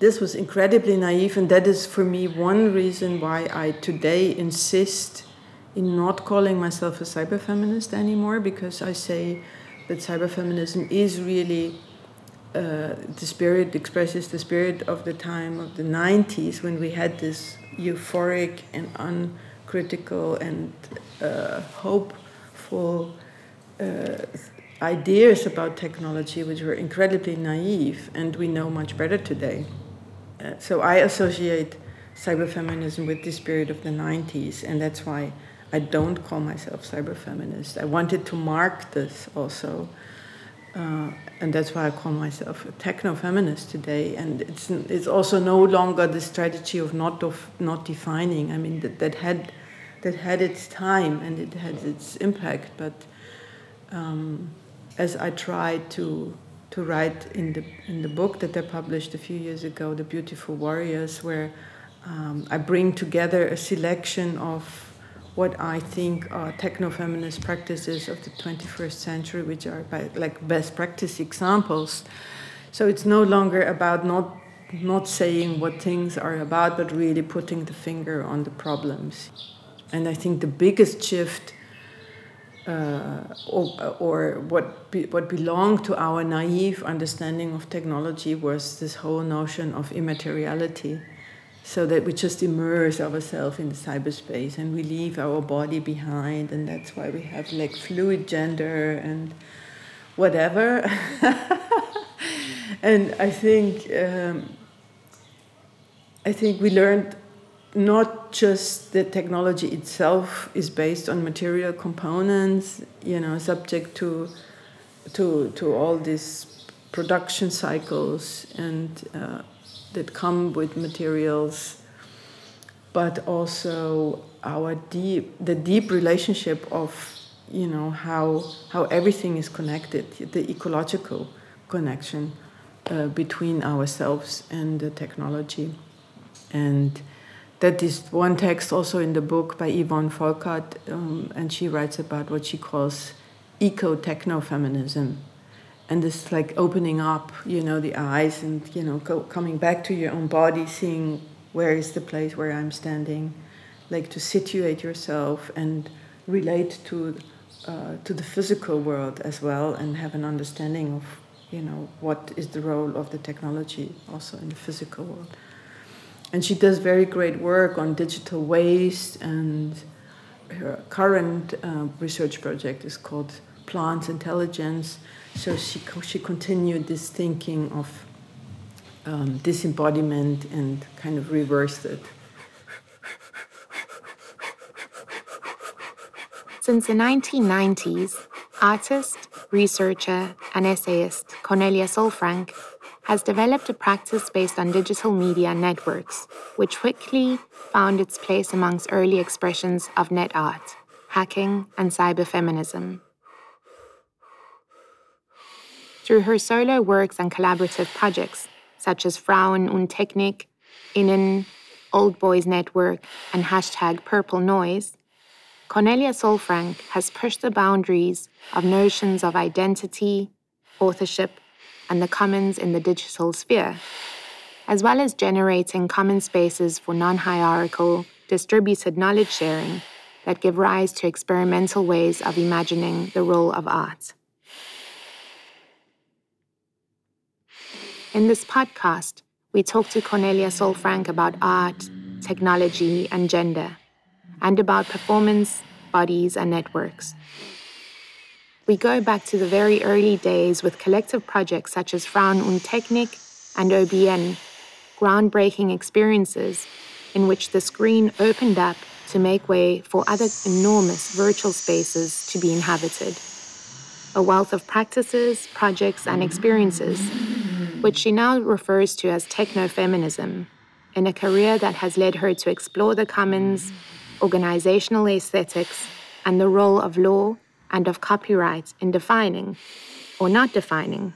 This was incredibly naive, and that is for me one reason why I today insist in not calling myself a cyberfeminist anymore because I say that cyberfeminism is really uh, the spirit expresses the spirit of the time of the 90s when we had this euphoric and uncritical and uh, hopeful uh, ideas about technology which were incredibly naive and we know much better today. So I associate cyberfeminism with this period of the 90s and that's why I don't call myself cyberfeminist. I wanted to mark this also uh, and that's why I call myself a techno feminist today. And it's it's also no longer the strategy of not of not defining. I mean that, that had that had its time and it had its impact. But um, as I try to to write in the in the book that I published a few years ago, "The Beautiful Warriors," where um, I bring together a selection of what I think are techno-feminist practices of the 21st century, which are by, like best practice examples. So it's no longer about not not saying what things are about, but really putting the finger on the problems. And I think the biggest shift, uh, or, or, what be, what belonged to our naive understanding of technology, was this whole notion of immateriality so that we just immerse ourselves in the cyberspace and we leave our body behind and that's why we have like fluid gender and whatever. And i think um, i think we learned not just the technology itself is based on material components you know subject to to to all these production cycles and uh, that come with materials, but also our deep, the deep relationship of, you know, how, how everything is connected, the ecological connection uh, between ourselves and the technology. And that is one text also in the book by Yvonne Volkart, um, and she writes about what she calls eco techno feminism and this like opening up you know the eyes and you know coming back to your own body seeing where is the place where i'm standing like to situate yourself and relate to uh, to the physical world as well and have an understanding of you know what is the role of the technology also in the physical world and she does very great work on digital waste and her current uh, research project is called plant intelligence so she, she continued this thinking of um, disembodiment and kind of reversed it. Since the 1990s, artist, researcher, and essayist Cornelia Sollfrank has developed a practice based on digital media networks, which quickly found its place amongst early expressions of net art, hacking, and cyberfeminism. Through her solo works and collaborative projects, such as Frauen und Technik, Innen, Old Boys Network, and hashtag Purple Noise, Cornelia Sollfrank has pushed the boundaries of notions of identity, authorship, and the commons in the digital sphere, as well as generating common spaces for non hierarchical, distributed knowledge sharing that give rise to experimental ways of imagining the role of art. In this podcast, we talk to Cornelia Sollfrank about art, technology, and gender, and about performance, bodies, and networks. We go back to the very early days with collective projects such as Frauen und Technik and OBN, groundbreaking experiences in which the screen opened up to make way for other enormous virtual spaces to be inhabited. A wealth of practices, projects, and experiences which she now refers to as techno-feminism, in a career that has led her to explore the commons, organizational aesthetics, and the role of law and of copyrights in defining, or not defining,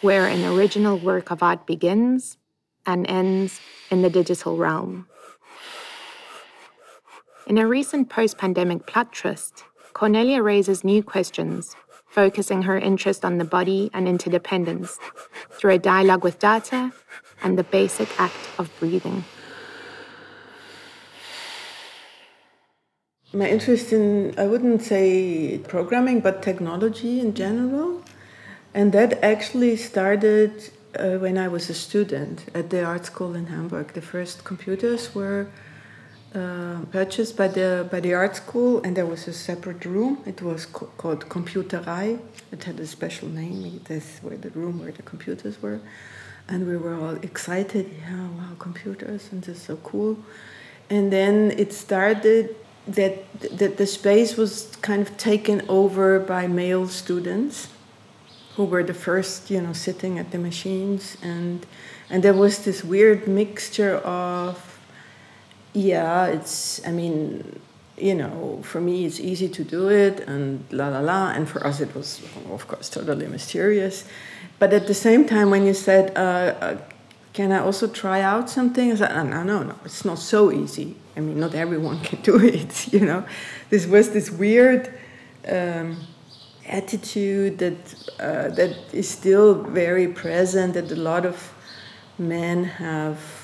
where an original work of art begins and ends in the digital realm. In a recent post pandemic plot twist, Cornelia raises new questions focusing her interest on the body and interdependence through a dialogue with data and the basic act of breathing. My interest in, I wouldn't say programming, but technology in general. And that actually started uh, when I was a student at the art school in Hamburg. The first computers were uh, purchased by the by the art school, and there was a separate room. It was co- called Computerei. It had a special name. This where the room where the computers were, and we were all excited. Yeah, wow, computers, and this is so cool. And then it started that that the space was kind of taken over by male students who were the first, you know, sitting at the machines, and and there was this weird mixture of yeah, it's, I mean, you know, for me it's easy to do it and la la la, and for us it was, of course, totally mysterious. But at the same time, when you said, uh, uh, can I also try out something? I said, no, no, no, it's not so easy. I mean, not everyone can do it, you know. This was this weird um, attitude that, uh, that is still very present, that a lot of men have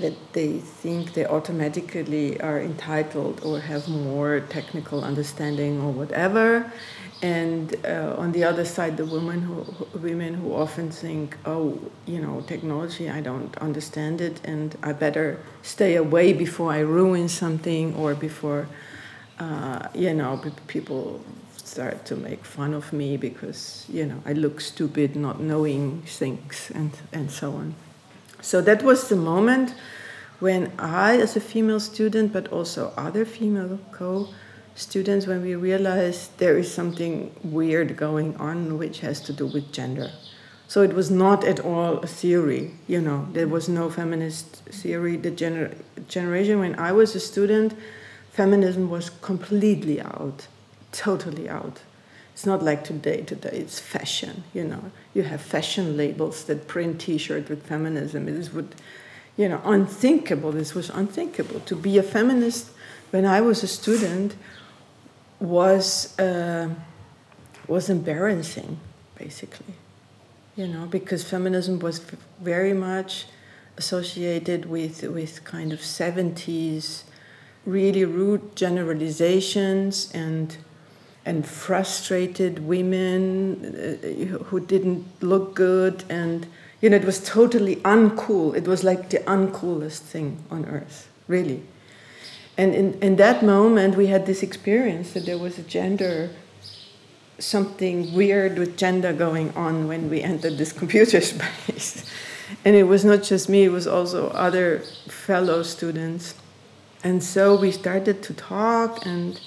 that they think they automatically are entitled or have more technical understanding or whatever. And uh, on the other side the women who, women who often think oh you know technology i don't understand it and i better stay away before i ruin something or before uh, you know people start to make fun of me because you know i look stupid not knowing things and and so on so that was the moment when I, as a female student, but also other female co students, when we realized there is something weird going on which has to do with gender. So it was not at all a theory, you know, there was no feminist theory. The gener- generation when I was a student, feminism was completely out, totally out. It's not like today. Today it's fashion. You know, you have fashion labels that print T-shirt with feminism. This would, you know, unthinkable. This was unthinkable. To be a feminist when I was a student was uh, was embarrassing, basically. You know, because feminism was very much associated with with kind of seventies, really rude generalizations and and frustrated women uh, who didn't look good and you know it was totally uncool. It was like the uncoolest thing on earth really. And in, in that moment we had this experience that there was a gender something weird with gender going on when we entered this computer space. And it was not just me it was also other fellow students. And so we started to talk and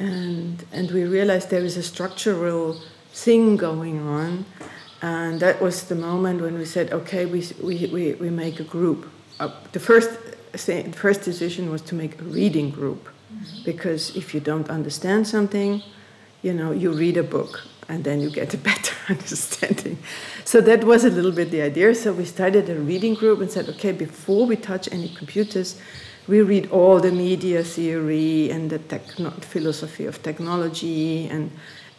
and and we realized there is a structural thing going on. And that was the moment when we said okay we we, we, we make a group uh, the first the first decision was to make a reading group. Mm-hmm. because if you don't understand something you know you read a book and then you get a better understanding. So that was a little bit the idea. So we started a reading group and said okay before we touch any computers we read all the media theory and the techno- philosophy of technology, and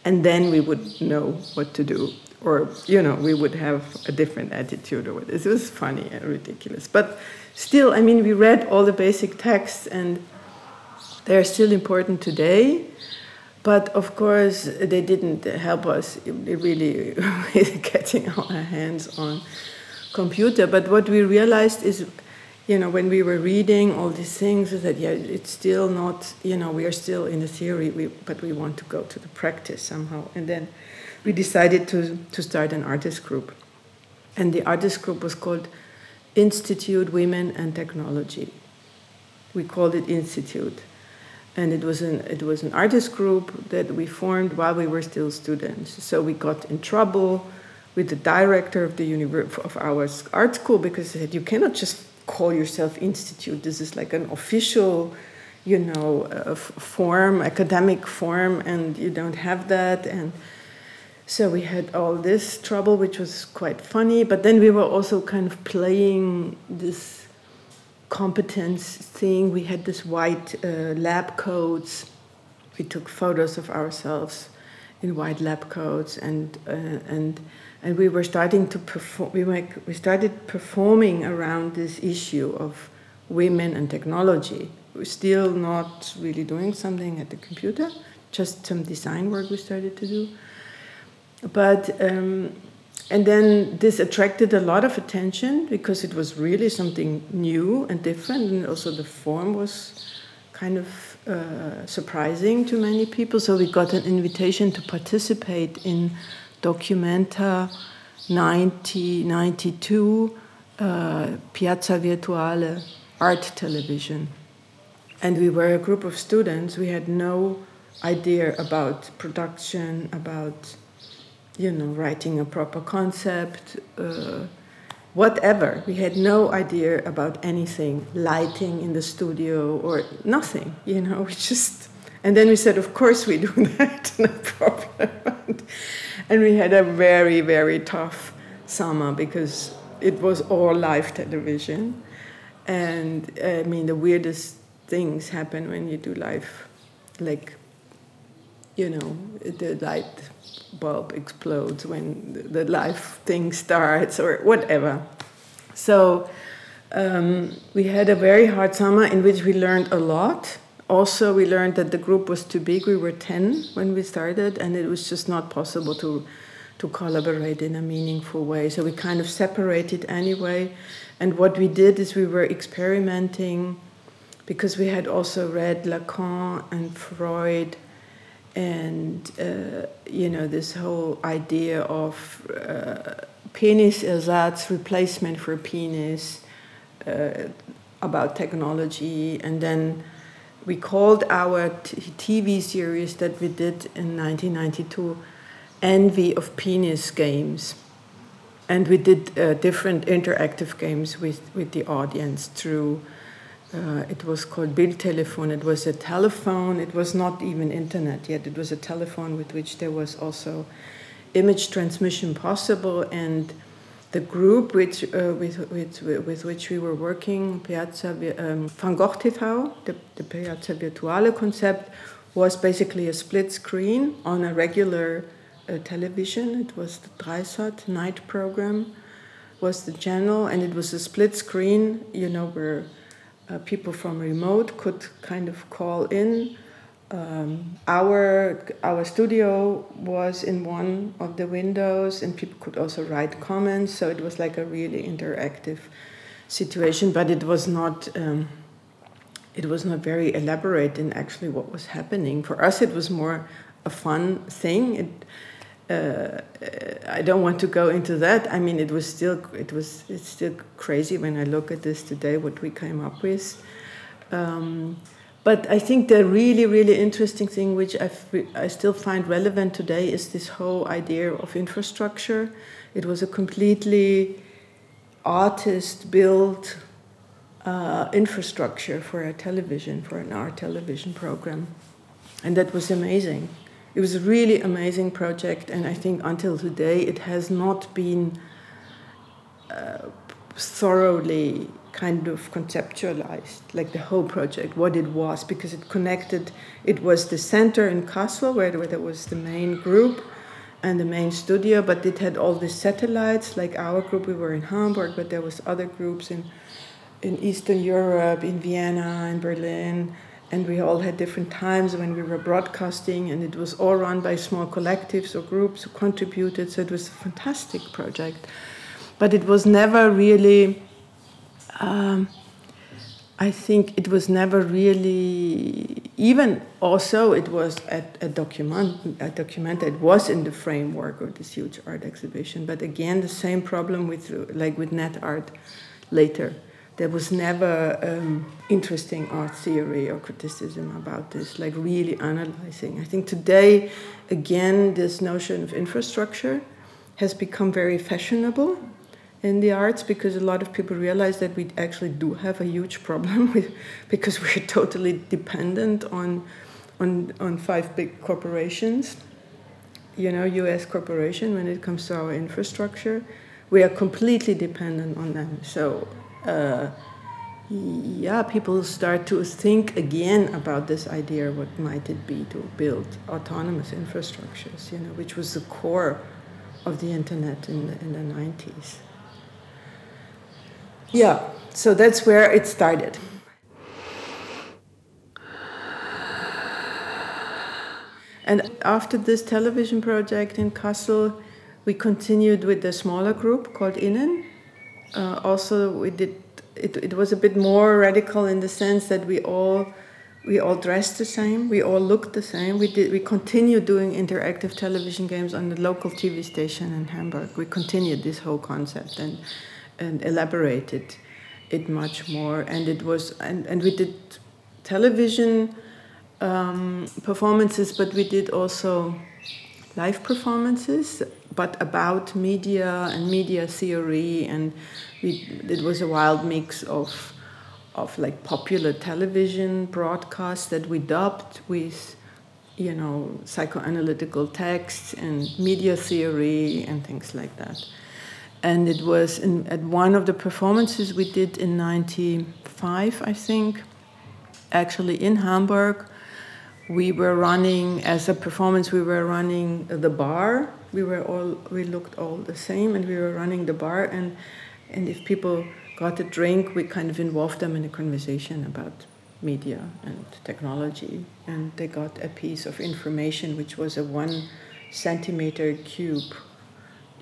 and then we would know what to do, or you know, we would have a different attitude or this. It was funny and ridiculous, but still, I mean, we read all the basic texts, and they are still important today. But of course, they didn't help us really getting our hands on computer. But what we realized is you know, when we were reading all these things, is that yeah, it's still not, you know, we are still in the theory, we, but we want to go to the practice somehow. And then we decided to, to start an artist group. And the artist group was called Institute Women and Technology. We called it Institute. And it was an, it was an artist group that we formed while we were still students. So we got in trouble with the director of the univer- of our art school because he said, you cannot just call yourself institute. This is like an official, you know, uh, form, academic form, and you don't have that. And so we had all this trouble, which was quite funny. But then we were also kind of playing this competence thing. We had this white uh, lab coats. We took photos of ourselves in white lab coats, and uh, and and we were starting to perform. We, we started performing around this issue of women and technology. We're still not really doing something at the computer, just some design work we started to do. But um, and then this attracted a lot of attention because it was really something new and different, and also the form was kind of uh, surprising to many people. So we got an invitation to participate in Documenta 1992 uh, Piazza Virtuale art television. And we were a group of students. We had no idea about production, about you know writing a proper concept, uh, whatever. We had no idea about anything, lighting in the studio or nothing. You know, we just and then we said, of course we do that, no problem. and we had a very very tough summer because it was all live television, and I mean the weirdest things happen when you do live, like you know the light bulb explodes when the live thing starts or whatever. So um, we had a very hard summer in which we learned a lot. Also, we learned that the group was too big. We were 10 when we started, and it was just not possible to, to collaborate in a meaningful way. So we kind of separated anyway. And what we did is we were experimenting because we had also read Lacan and Freud and uh, you know this whole idea of uh, penis ersatz replacement for penis uh, about technology and then we called our tv series that we did in 1992 envy of penis games and we did uh, different interactive games with, with the audience through uh, it was called Bildtelefon. It was a telephone. It was not even internet yet. It was a telephone with which there was also image transmission possible. And the group which, uh, with, with, with which we were working, Piazza um, Van Gogh TV, the, the Piazza Virtuale concept, was basically a split screen on a regular uh, television. It was the Dreisat night program, was the channel, and it was a split screen, you know, where uh, people from remote could kind of call in. Um, our our studio was in one of the windows, and people could also write comments. So it was like a really interactive situation, but it was not. Um, it was not very elaborate in actually what was happening. For us, it was more a fun thing. It, uh, I don't want to go into that. I mean, it was still it was it's still crazy when I look at this today. What we came up with. Um, but I think the really, really interesting thing, which I, I still find relevant today, is this whole idea of infrastructure. It was a completely artist built uh, infrastructure for a television, for an art television program. And that was amazing. It was a really amazing project, and I think until today it has not been uh, thoroughly kind of conceptualized, like the whole project, what it was, because it connected, it was the center in Kassel, where, there was the main group and the main studio, but it had all the satellites, like our group, we were in Hamburg, but there was other groups in, in Eastern Europe, in Vienna, in Berlin, and we all had different times when we were broadcasting, and it was all run by small collectives or groups who contributed. So it was a fantastic project, but it was never really. Um, I think it was never really even. Also, it was a, a document. A document that was in the framework of this huge art exhibition. But again, the same problem with like with net art later there was never um, interesting art theory or criticism about this, like really analyzing. I think today, again, this notion of infrastructure has become very fashionable in the arts because a lot of people realize that we actually do have a huge problem with, because we're totally dependent on, on, on five big corporations, you know, US corporation when it comes to our infrastructure. We are completely dependent on them. So uh, yeah, people start to think again about this idea what might it be to build autonomous infrastructures, you know, which was the core of the internet in the, in the 90s. Yeah, so that's where it started. And after this television project in Kassel, we continued with a smaller group called Innen. Uh, also, we did it, it was a bit more radical in the sense that we all we all dressed the same, we all looked the same. We did we continued doing interactive television games on the local TV station in Hamburg. We continued this whole concept and and elaborated it much more. And it was and, and we did television um, performances, but we did also live performances, but about media and media theory, and we, it was a wild mix of of like popular television broadcasts that we dubbed with you know psychoanalytical texts and media theory and things like that and it was in, at one of the performances we did in 95 i think actually in hamburg we were running as a performance we were running the bar. We were all we looked all the same and we were running the bar. And and if people got a drink we kind of involved them in a conversation about media and technology. And they got a piece of information which was a one centimeter cube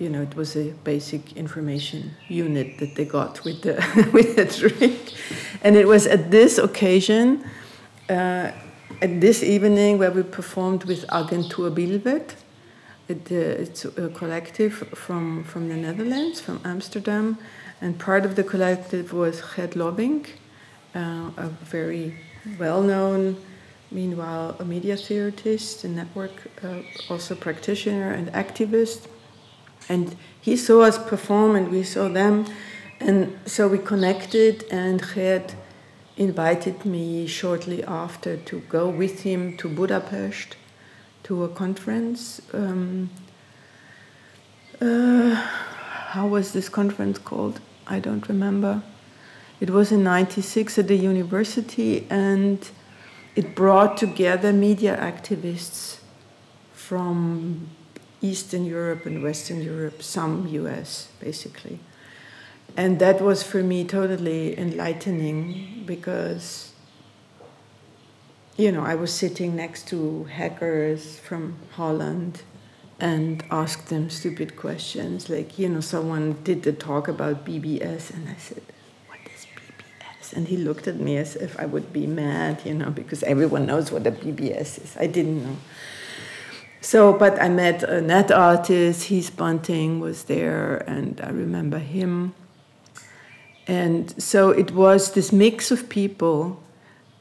you know it was a basic information unit that they got with the with the drink and it was at this occasion uh, at this evening where we performed with Agentur Bilwet. It, uh, it's a collective from, from the Netherlands, from Amsterdam, and part of the collective was Geert uh, a very well known, meanwhile, a media theorist, a network, uh, also practitioner and activist. And he saw us perform, and we saw them. And so we connected, and Geert invited me shortly after to go with him to Budapest to a conference. Um, uh, how was this conference called? I don't remember. It was in 96 at the university and it brought together media activists from Eastern Europe and Western Europe, some US basically. And that was for me totally enlightening because you know i was sitting next to hackers from holland and asked them stupid questions like you know someone did the talk about bbs and i said what is bbs and he looked at me as if i would be mad you know because everyone knows what a bbs is. I didn't know so but i met a net artist Heath Bunting was there and i remember him. And so it was this mix of people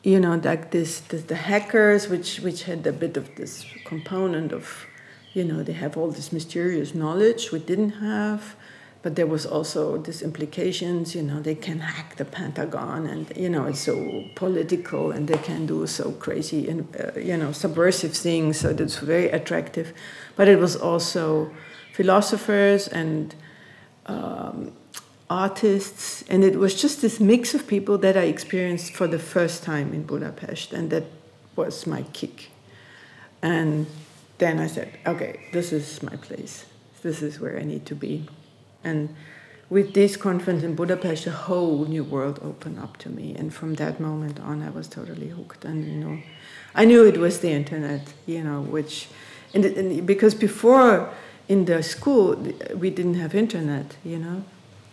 you know like this, this, the hackers which which had a bit of this component of you know they have all this mysterious knowledge we didn't have but there was also these implications you know they can hack the pentagon and you know it's so political and they can do so crazy and uh, you know subversive things so that's very attractive but it was also philosophers and um, artists, and it was just this mix of people that I experienced for the first time in Budapest, and that was my kick. And then I said, okay, this is my place. This is where I need to be. And with this conference in Budapest, a whole new world opened up to me. And from that moment on, I was totally hooked. And you know, I knew it was the internet, you know, which, and, and because before in the school we didn't have internet, you know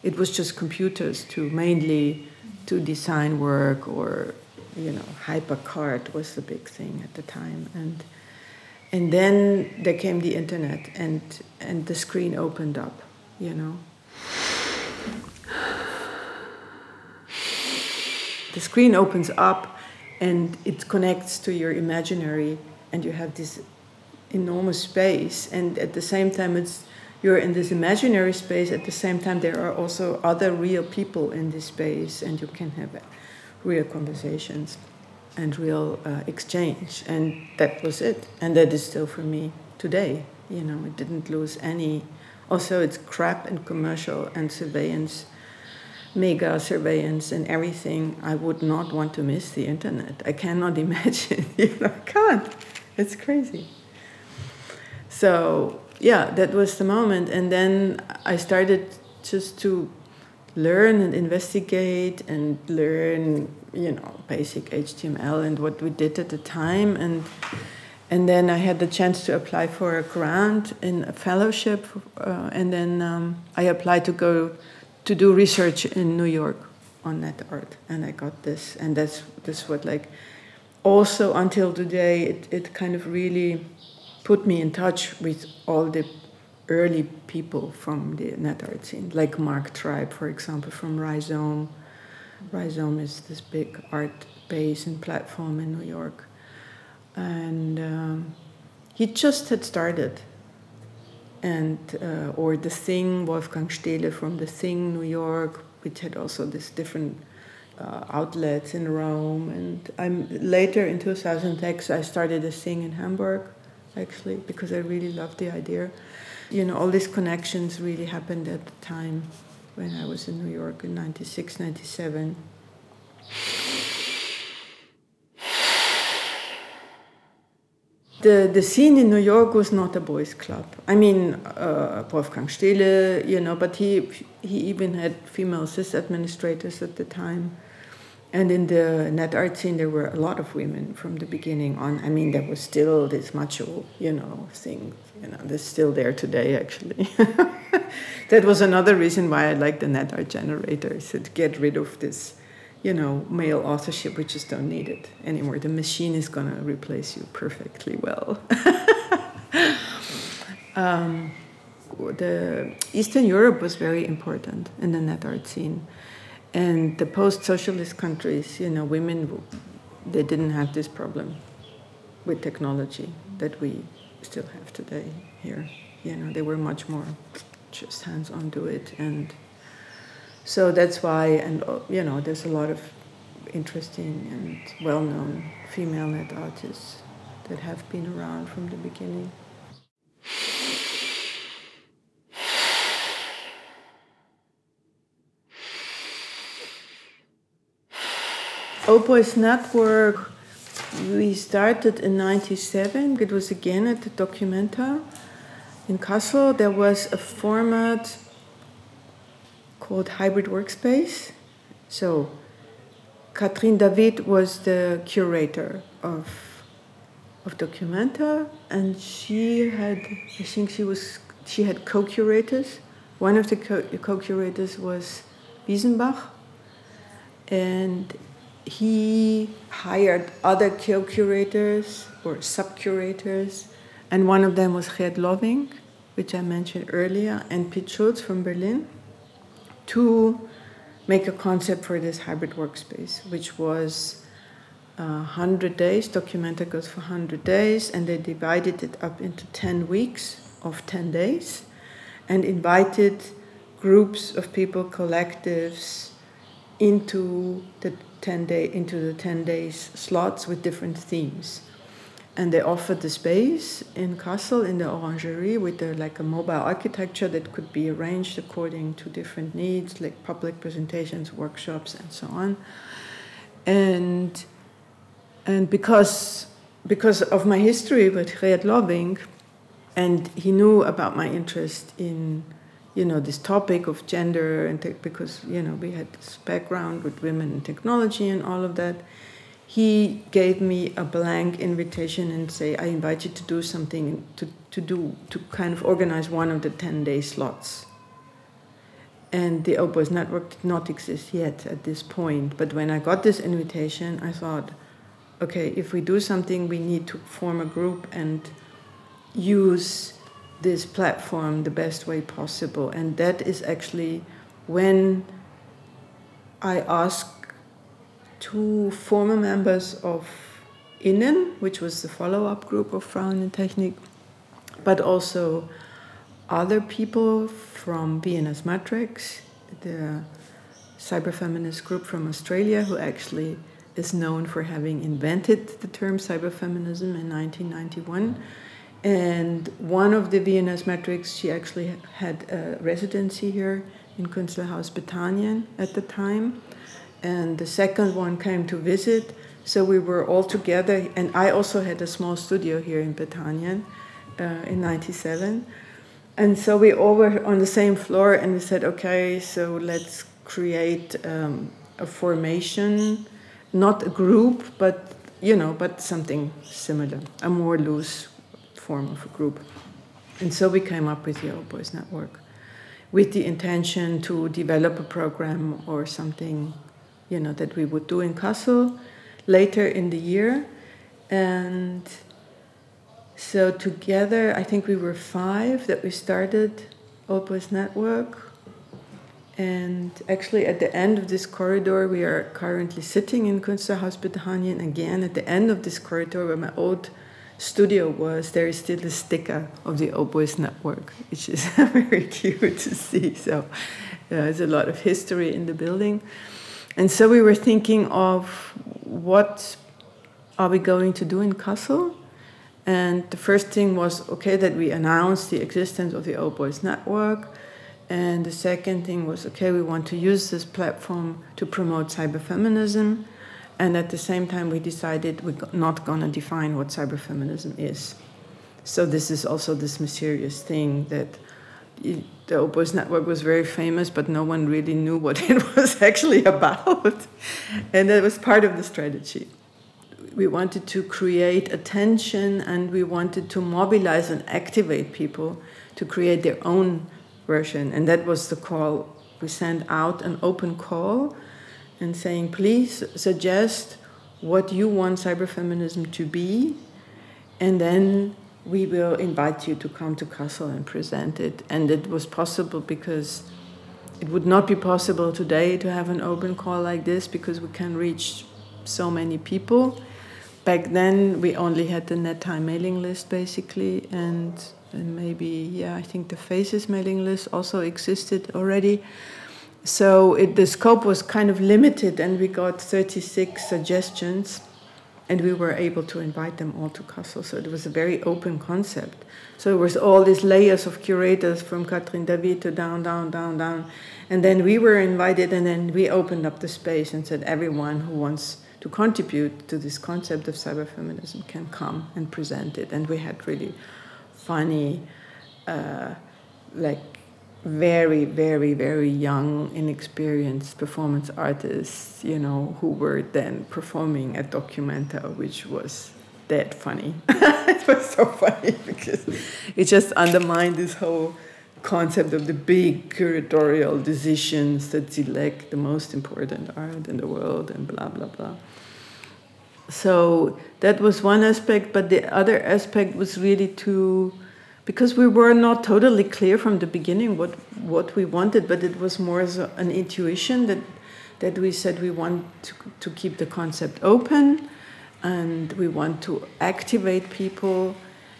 it was just computers to mainly to design work or you know hypercard was the big thing at the time and and then there came the internet and and the screen opened up you know. The screen opens up and it connects to your imaginary and you have this enormous space. And at the same time it's you're in this imaginary space. At the same time there are also other real people in this space and you can have real conversations and real uh, exchange. And that was it. And that is still for me today. You know it didn't lose any also it's crap and commercial and surveillance mega surveillance and everything. I would not want to miss the internet. I cannot imagine. You know i can't. It's crazy. So yeah, that was the moment. And then I started just to learn and investigate and learn, you know, basic HTML and what we did at the time. And and then I had the chance to apply for a grant in a fellowship. Uh, and then um, I applied to go to do research in New York on net art, and I got this. And that's this what like also until today it, it kind of really put me in touch with all the early people from the net art scene, like Mark Tribe, for example, from Rhizome. Rhizome is this big art base and platform in New York. And um, he just had started. And, uh, or The Thing, Wolfgang Staehle from The Thing, New York, which had also this different uh, outlets in Rome. And I'm later in 2006, I started a thing in Hamburg, actually, because I really loved the idea you know, all these connections really happened at the time when I was in New York in 96, 97. The, the scene in New York was not a boys' club. I mean, uh, Wolfgang Staehle, you know, but he, he even had female sys administrators at the time. And in the net art scene, there were a lot of women from the beginning on. I mean, there was still this macho, you know, thing you know, that's still there today, actually. that was another reason why I like the net art generators to get rid of this, you know, male authorship. We just don't need it anymore. The machine is going to replace you perfectly well. um, the Eastern Europe was very important in the net art scene. And the post-socialist countries, you know, women, they didn't have this problem with technology that we still have today here. You know, they were much more just hands on do it. And so that's why, and uh, you know, there's a lot of interesting and well known female net artists that have been around from the beginning. Old Boys network we started in 97. It was again at the Documenta in Kassel. There was a format called Hybrid Workspace. So Catherine David was the curator of of Documenta, and she had, I think she was, she had co-curators. One of the co-curators was Wiesenbach, and he hired other co-curators or sub-curators, and one of them was Geert Lovink, which I mentioned earlier, and Pit Schultz from Berlin, to make a concept for this hybrid workspace, which was uh, 100 days. Documenta goes for 100 days, and they divided it up into 10 weeks of 10 days and invited groups of people, collectives, into the 10 day into the 10 days slots with different themes and they offered the space in Kassel in the Orangerie with the, like a mobile architecture that could be arranged according to different needs, like public presentations, workshops, and so on. And and because because of my history with Geert Lovink, and he knew about my interest in you know this topic of gender and te- because you know we had this background with women and technology and all of that he gave me a blank invitation and say i invite you to do something to, to do to kind of organize one of the 10 day slots and the Old Boys network did not exist yet at this point but when i got this invitation i thought okay if we do something we need to form a group and use this platform the best way possible. And that is actually when I asked two former members of Innen, which was the follow up group of Frauen in Technik, but also other people from VNS Matrix, the cyberfeminist group from Australia, who actually is known for having invented the term cyberfeminism in 1991 and one of the VNS Matrix, she actually had a residency here in Künstlerhaus Bethanien at the time. And the second one came to visit. So we were all together. And I also had a small studio here in Bethanien uh, in 97. and so we all were on the same floor and we said okay so let's create um, a formation not a group but you know but something similar a more loose form of a group and so we came up with the old boys network with the intention to develop a program or something you know that we would do in Kassel later in the year and so together, I think we were five that we started Old Boys Network. And actually, at the end of this corridor, we are currently sitting in Künstlerhaus Bethanien. Again, at the end of this corridor where my old studio was, there is still a sticker of the Old Boys Network, which is very cute to see. So uh, there's a lot of history in the building. And so we were thinking of what are we going to do in Kassel? And the first thing was okay that we announced the existence of the Old Boys Network. And the second thing was okay, we want to use this platform to promote cyberfeminism. And at the same time, we decided we're not going to define what cyberfeminism is. So this is also this mysterious thing that the Old Boys Network was very famous, but no one really knew what it was actually about. and that was part of the strategy we wanted to create attention and we wanted to mobilize and activate people to create their own version. And that was the call. We sent out an open call and saying, please suggest what you want cyberfeminism to be, and then we will invite you to come to Kassel and present it. And it was possible because it would not be possible today to have an open call like this because we can reach so many people back then we only had the NetTime mailing list basically, and, and maybe yeah, I think the Faces mailing list also existed already. So it, the scope was kind of limited, and we got 36 suggestions, and we were able to invite them all to Kassel. So it was a very open concept. So it was all these layers of curators from Catherine David to down, down, down, down. And then we were invited, and then we opened up the space and said, everyone who wants to contribute to this concept of cyberfeminism can come and present it. And we had really funny, uh, like very, very, very young, inexperienced performance artists, you know, who were then performing at Documenta, which was that funny. it was so funny because it just undermined this whole concept of the big curatorial decisions that select the most important art in the world and blah blah blah so that was one aspect but the other aspect was really to because we were not totally clear from the beginning what what we wanted but it was more as a, an intuition that that we said we want to, to keep the concept open and we want to activate people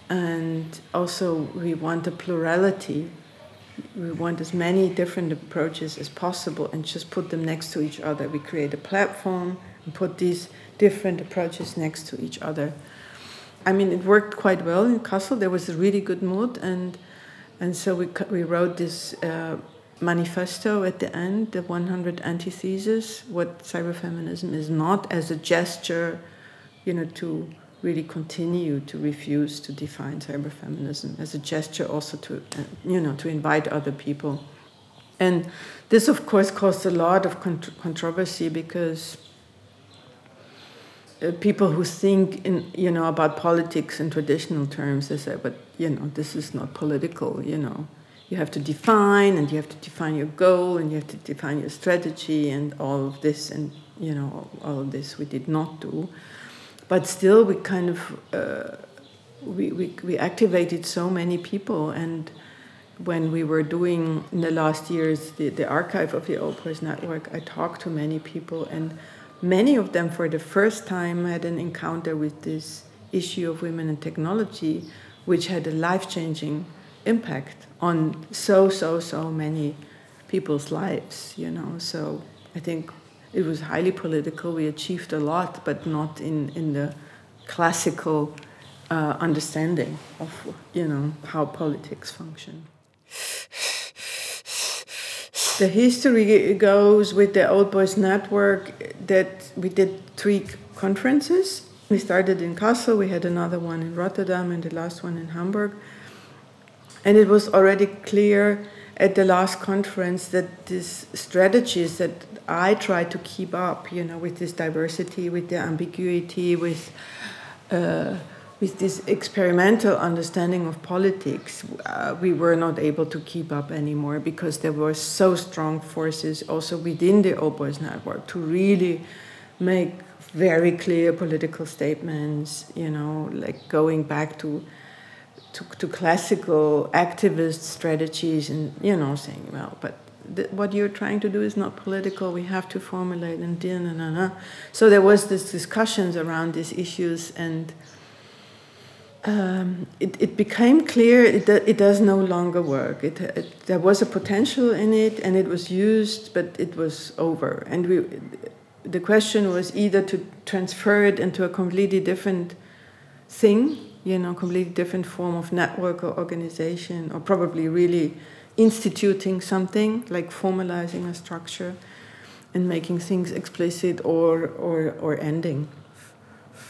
and also we want a plurality we want as many different approaches as possible and just put them next to each other we create a platform and put these different approaches next to each other. I mean, it worked quite well in Kassel. There was a really good mood, and and so we we wrote this uh, manifesto at the end, the 100 antitheses, what cyberfeminism is not as a gesture, you know, to really continue to refuse to define cyberfeminism as a gesture also to uh, you know to invite other people and this of course caused a lot of controversy because uh, people who think in you know about politics in traditional terms they say but you know this is not political you know. You have to define and you have to define your goal and you have to define your strategy and all of this and you know all of this we did not do. But still we kind of uh, we, we, we activated so many people and when we were doing in the last years the, the archive of the Old Boys Network I talked to many people and many of them for the first time had an encounter with this issue of women and technology, which had a life changing impact on so, so, so many people's lives, you know. So I think it was highly political. We achieved a lot, but not in, in the classical uh, understanding of, you know, how politics function the history goes with the Old Boys Network that we did three conferences. We started in Kassel, we had another one in Rotterdam, and the last one in Hamburg. And it was already clear at the last conference that these strategies that I try to keep up, you know, with this diversity, with the ambiguity, with uh, with this experimental understanding of politics, uh, we were not able to keep up anymore because there were so strong forces also within the All Network to really make very clear political statements, you know, like going back to to, to classical activist strategies and, you know, saying, well, but what you're trying to do is not political. We have to formulate and na, na, na. So there was this discussions around these issues, and um, it, it became clear it, it does no longer work. It, it, there was a potential in it, and it was used, but it was over. And we, the question was either to transfer it into a completely different thing you know, completely different form of network or organization, or probably really instituting something like formalizing a structure and making things explicit or or, or ending.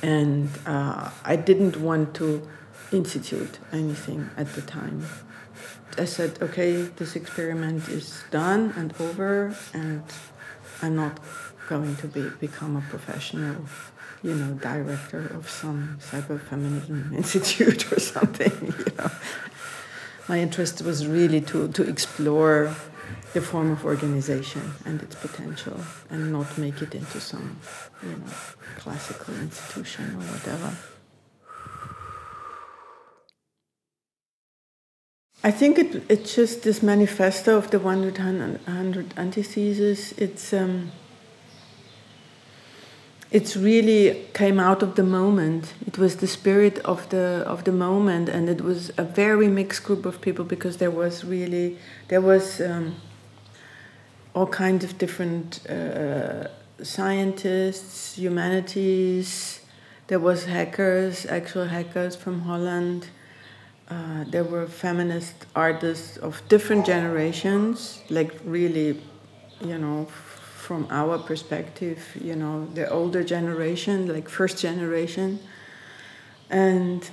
And uh, I didn't want to institute anything at the time. I said, okay, this experiment is done and over, and I'm not going to be become a professional you know, director of some cyberfeminism institute or something. You know, my interest was really to to explore the form of organization and its potential, and not make it into some, you know, classical institution or whatever. I think it, it's just this manifesto of the 100 antitheses. It's um, it's really came out of the moment. It was the spirit of the of the moment, and it was a very mixed group of people because there was really there was um, all kinds of different uh, scientists, humanities. There was hackers, actual hackers from Holland. Uh, there were feminist artists of different generations, like really, you know, from our perspective, you know, the older generation, like first generation. And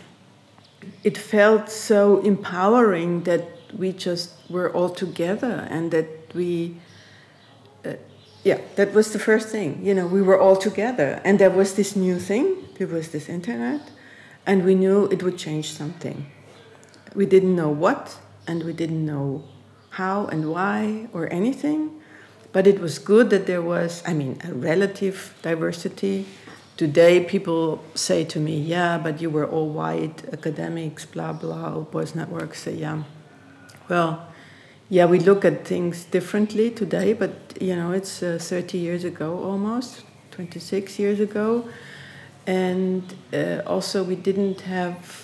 it felt so empowering that we just were all together and that we, yeah, that was the first thing. You know, we were all together and there was this new thing, there was this internet, and we knew it would change something. We didn't know what and we didn't know how and why or anything but it was good that there was, I mean, a relative diversity. Today, people say to me, yeah, but you were all white academics, blah, blah, boys networks say, yeah. Well, yeah, we look at things differently today, but, you know, it's uh, 30 years ago almost, 26 years ago. And uh, also, we didn't have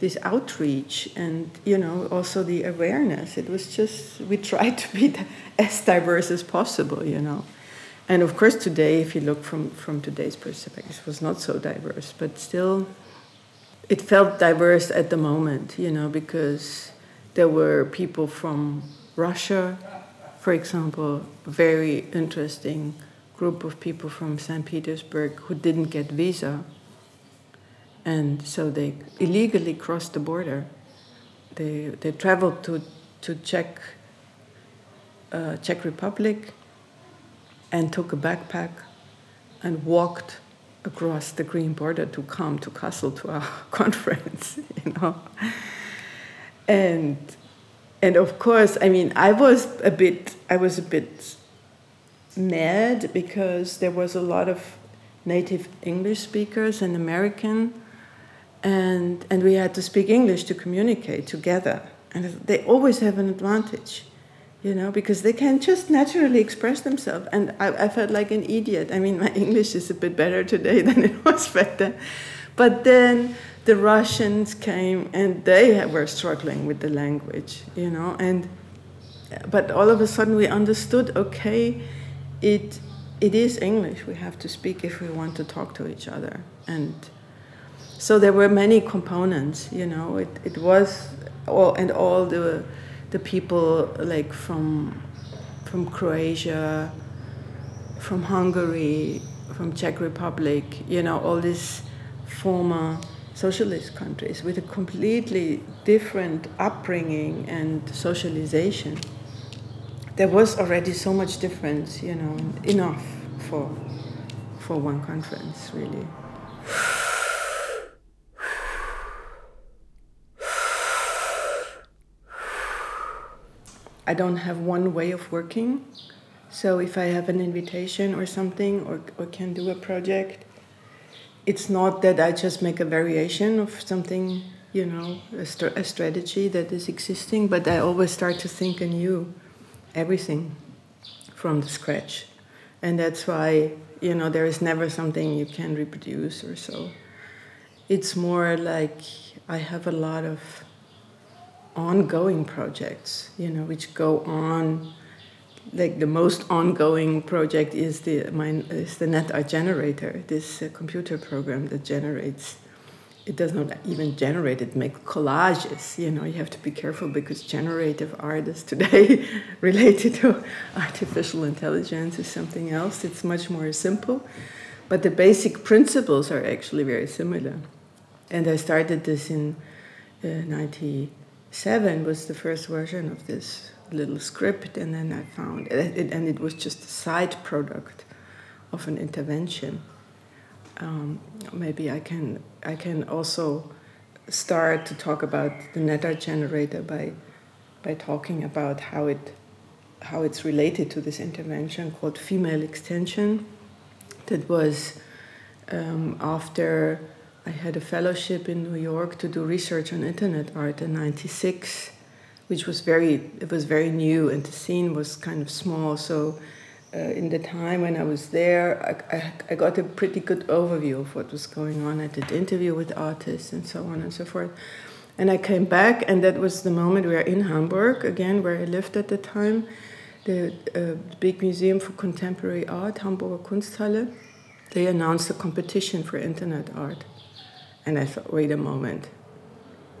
this outreach and you know also the awareness it was just we tried to be as diverse as possible you know and of course today if you look from from today's perspective it was not so diverse but still it felt diverse at the moment you know because there were people from russia for example very interesting group of people from st petersburg who didn't get visa and so they illegally crossed the border. They, they traveled to, to Czech, uh, Czech Republic and took a backpack and walked across the green border to come to Kassel to our conference, you know. And and of course, I mean, I was a bit I was a bit mad because there was a lot of native English speakers and American and and we had to speak English to communicate together. And they always have an advantage, you know, because they can just naturally express themselves. And I, I felt like an idiot. I mean, my English is a bit better today than it was back then. But then the Russians came and they were struggling with the language, you know, and but all of a sudden we understood, okay, it it is English we have to speak if we want to talk to each other. And so there were many components you know it, it was all and all the the people like from from Croatia from Hungary from Czech Republic you know all these former socialist countries with a completely different upbringing and socialization. There was already so much difference, you know, enough for, for one conference, really. I don't have one way of working. So if I have an invitation or something or, or can do a project, it's not that I just make a variation of something, you know, a, st- a strategy that is existing, but I always start to think anew everything from the scratch. And that's why, you know, there is never something you can reproduce or so. It's more like I have a lot of ongoing projects, you know, which go on like the most ongoing project is the mine is the NetArt generator, this uh, computer program that generates. It does not even generate; it makes collages. You know, you have to be careful because generative art is today related to artificial intelligence is something else. It's much more simple, but the basic principles are actually very similar. And I started this in '97 uh, was the first version of this little script, and then I found it, and it was just a side product of an intervention. Um, maybe I can I can also start to talk about the NetArt generator by by talking about how it how it's related to this intervention called female extension. That was um, after I had a fellowship in New York to do research on internet art in '96 which was very it was very new and the scene was kind of small so uh, in the time when I was there, I, I, I, got a pretty good overview of what was going on. I did interview with artists and so on and so forth. And I came back, and that was the moment we were in Hamburg again, where I lived at the time, the uh, big museum for contemporary art, Hamburger Kunsthalle. They announced a competition for internet art, and I thought, wait a moment,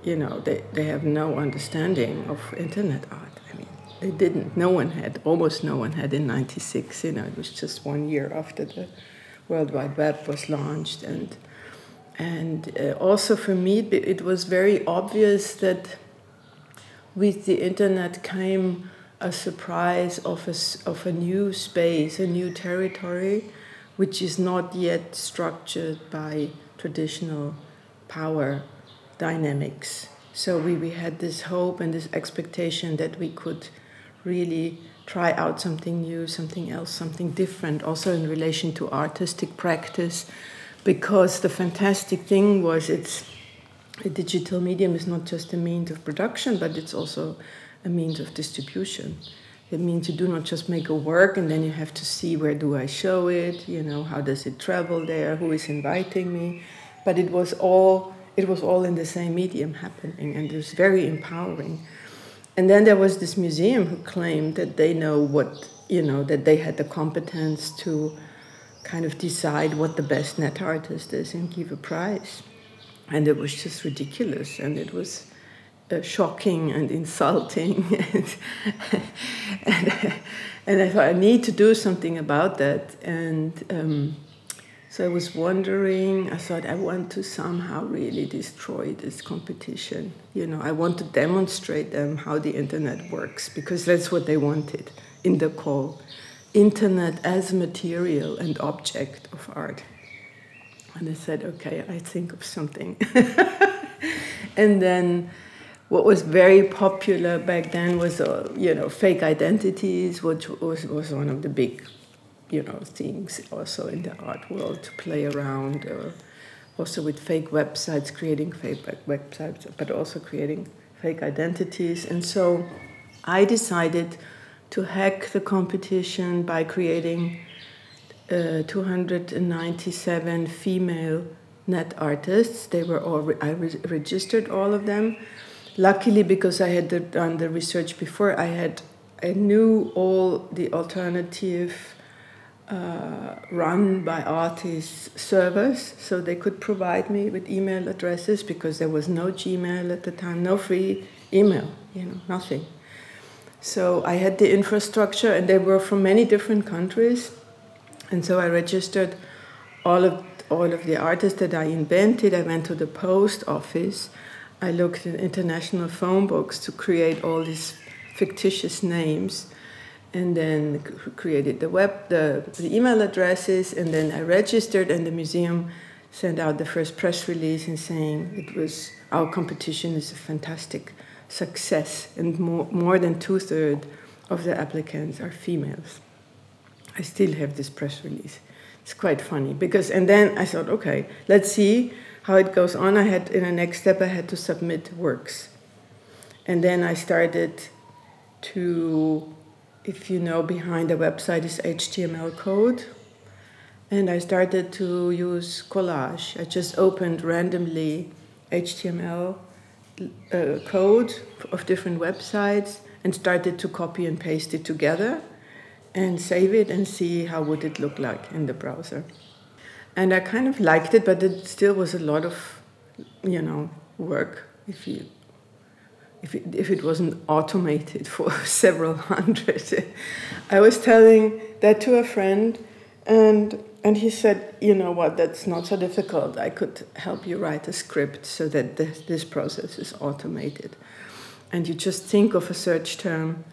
you know, they, they have no understanding of internet art. I mean, they didn't. No one had, almost no one had in 96, you know, it was just one year after the World Wide Web was launched. And, and uh, also for me, it was very obvious that with the internet came a surprise of a, of a new space, a new territory, which is not yet structured by traditional power dynamics. So we, we had this hope and this expectation that we could really try out something new, something else, something different, also in relation to artistic practice, because the fantastic thing was it's a digital medium is not just a means of production, but it's also a means of distribution. It means you do not just make a work and then you have to see where do I show it, you know, how does it travel there, who is inviting me, but it was all it was all in the same medium happening, and it was very empowering. And then there was this museum who claimed that they know what, you know, that they had the competence to kind of decide what the best net artist is and give a prize. And it was just ridiculous, and it was uh, shocking and insulting. and, and, and, I thought, I need to do something about that. And um, so I was wondering, I thought I want to somehow really destroy this competition. You know, I want to demonstrate them how the internet works because that's what they wanted in the call. Internet as material and object of art. And I said, okay, I think of something. and then what was very popular back then was, uh, you know, fake identities, which was, was one of the big you know things also in the art world to play around or also with fake websites creating fake websites but also creating fake identities. And so i decided to hack the competition by creating uh, 297 female net artists. They were all re- i re- registered all of them. Luckily because i had done the research before i had i knew all the alternative uh, run by artists servers, so they could provide me with email addresses because there was no Gmail at the time, no free email, you know, nothing. So I had the infrastructure, and they were from many different countries, and so I registered all of all of the artists that I invented. I went to the post office. I looked in international phone books to create all these fictitious names, and then created the web, the, the email addresses, and then I registered, and the museum sent out the first press release and saying it was our competition is a fantastic success, and more, more than two thirds of the applicants are females. I still have this press release. It's quite funny because, and then I thought, okay, let's see how it goes on. I had, in the next step, I had to submit works. And then I started to, if you know, behind the website is HTML code. And I started to use collage. I just opened randomly HTML uh, code of different websites and started to copy and paste it together and save it and see how would it look like in the browser. And I kind of liked it, but it still was a lot of, you know, work if you if it, if it wasn't automated for several hundred. I was telling that to a friend, and and he said, you know what, that's not so difficult. I could help you write a script so that this, this process is automated. And you just think of a search term,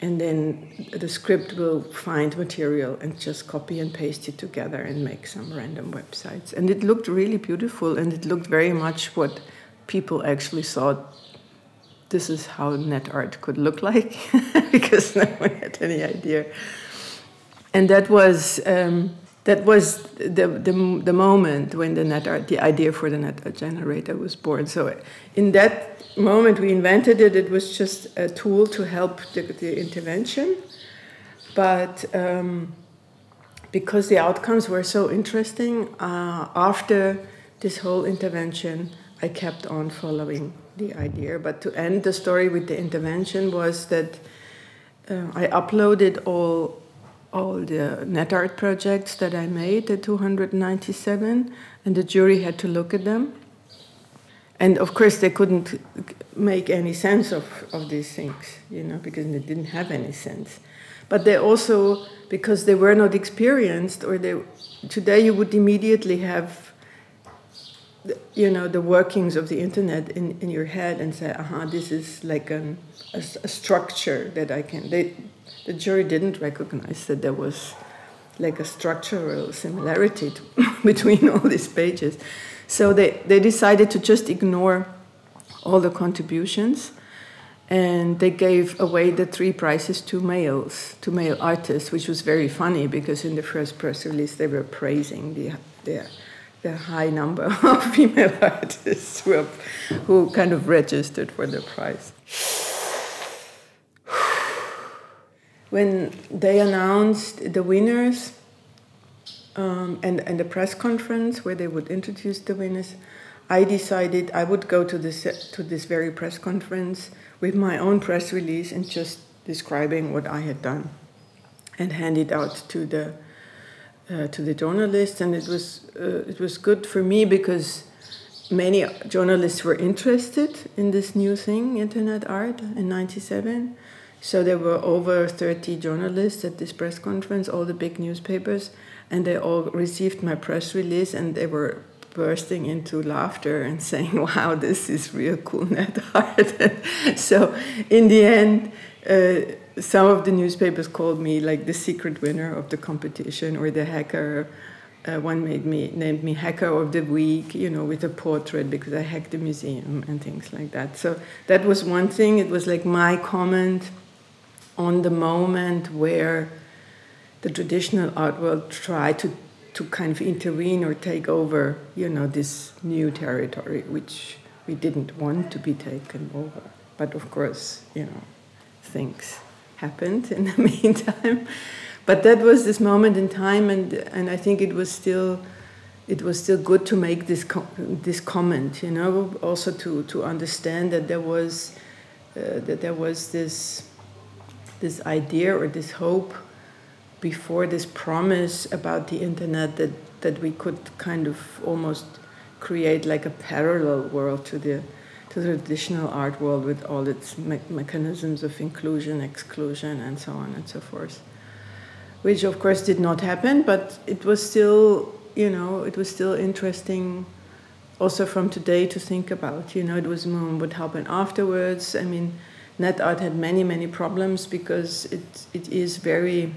and then the script will find material and just copy and paste it together and make some random websites. And it looked really beautiful, and it looked very much what people actually thought this is how net art could look like, because no one had any idea. And that was. Um, that was the, the, the moment when the net art, the idea for the net art generator was born. So in that moment we invented it, it was just a tool to help the, the intervention. But um, because the outcomes were so interesting, uh, after this whole intervention, I kept on following the idea. But to end the story with the intervention was that uh, I uploaded all all the net art projects that I made, the 297, and the jury had to look at them. And of course, they couldn't make any sense of, of these things, you know, because they didn't have any sense. But they also, because they were not experienced, or they, today you would immediately have, you know, the workings of the internet in, in your head and say, aha, uh-huh, this is like an, a, a structure that I can. They, the jury didn't recognize that there was like a structural similarity to, between all these pages. So they, they decided to just ignore all the contributions and they gave away the three prizes to males, to male artists, which was very funny because in the first press release they were praising the, the, the high number of female artists who, have, who kind of registered for the prize. when they announced the winners um, and, and the press conference where they would introduce the winners, I decided I would go to this, to this very press conference with my own press release and just describing what I had done and hand it out to the, uh, to the journalists. And it was, uh, it was good for me because many journalists were interested in this new thing, internet art, in 97 so there were over 30 journalists at this press conference, all the big newspapers, and they all received my press release and they were bursting into laughter and saying, wow, this is real cool net art. so in the end, uh, some of the newspapers called me like the secret winner of the competition or the hacker. Uh, one made me named me hacker of the week, you know, with a portrait because I hacked the museum and things like that. So that was one thing. It was like my comment on the moment where the traditional art world tried to, to kind of intervene or take over, you know, this new territory, which we didn't want to be taken over. But of course, you know, things happened in the meantime. But that was this moment in time, and, and I think it was still it was still good to make this co- this comment, you know, also to, to understand that there was uh, that there was this this idea or this hope before this promise about the internet that, that we could kind of almost create like a parallel world to the to the traditional art world with all its me- mechanisms of inclusion, exclusion, and so on and so forth. Which, of course, did not happen, but it was still you know, it was still interesting also from today to think about. You know, it was more would happen afterwards. I mean, net art had many, many problems because it, it is very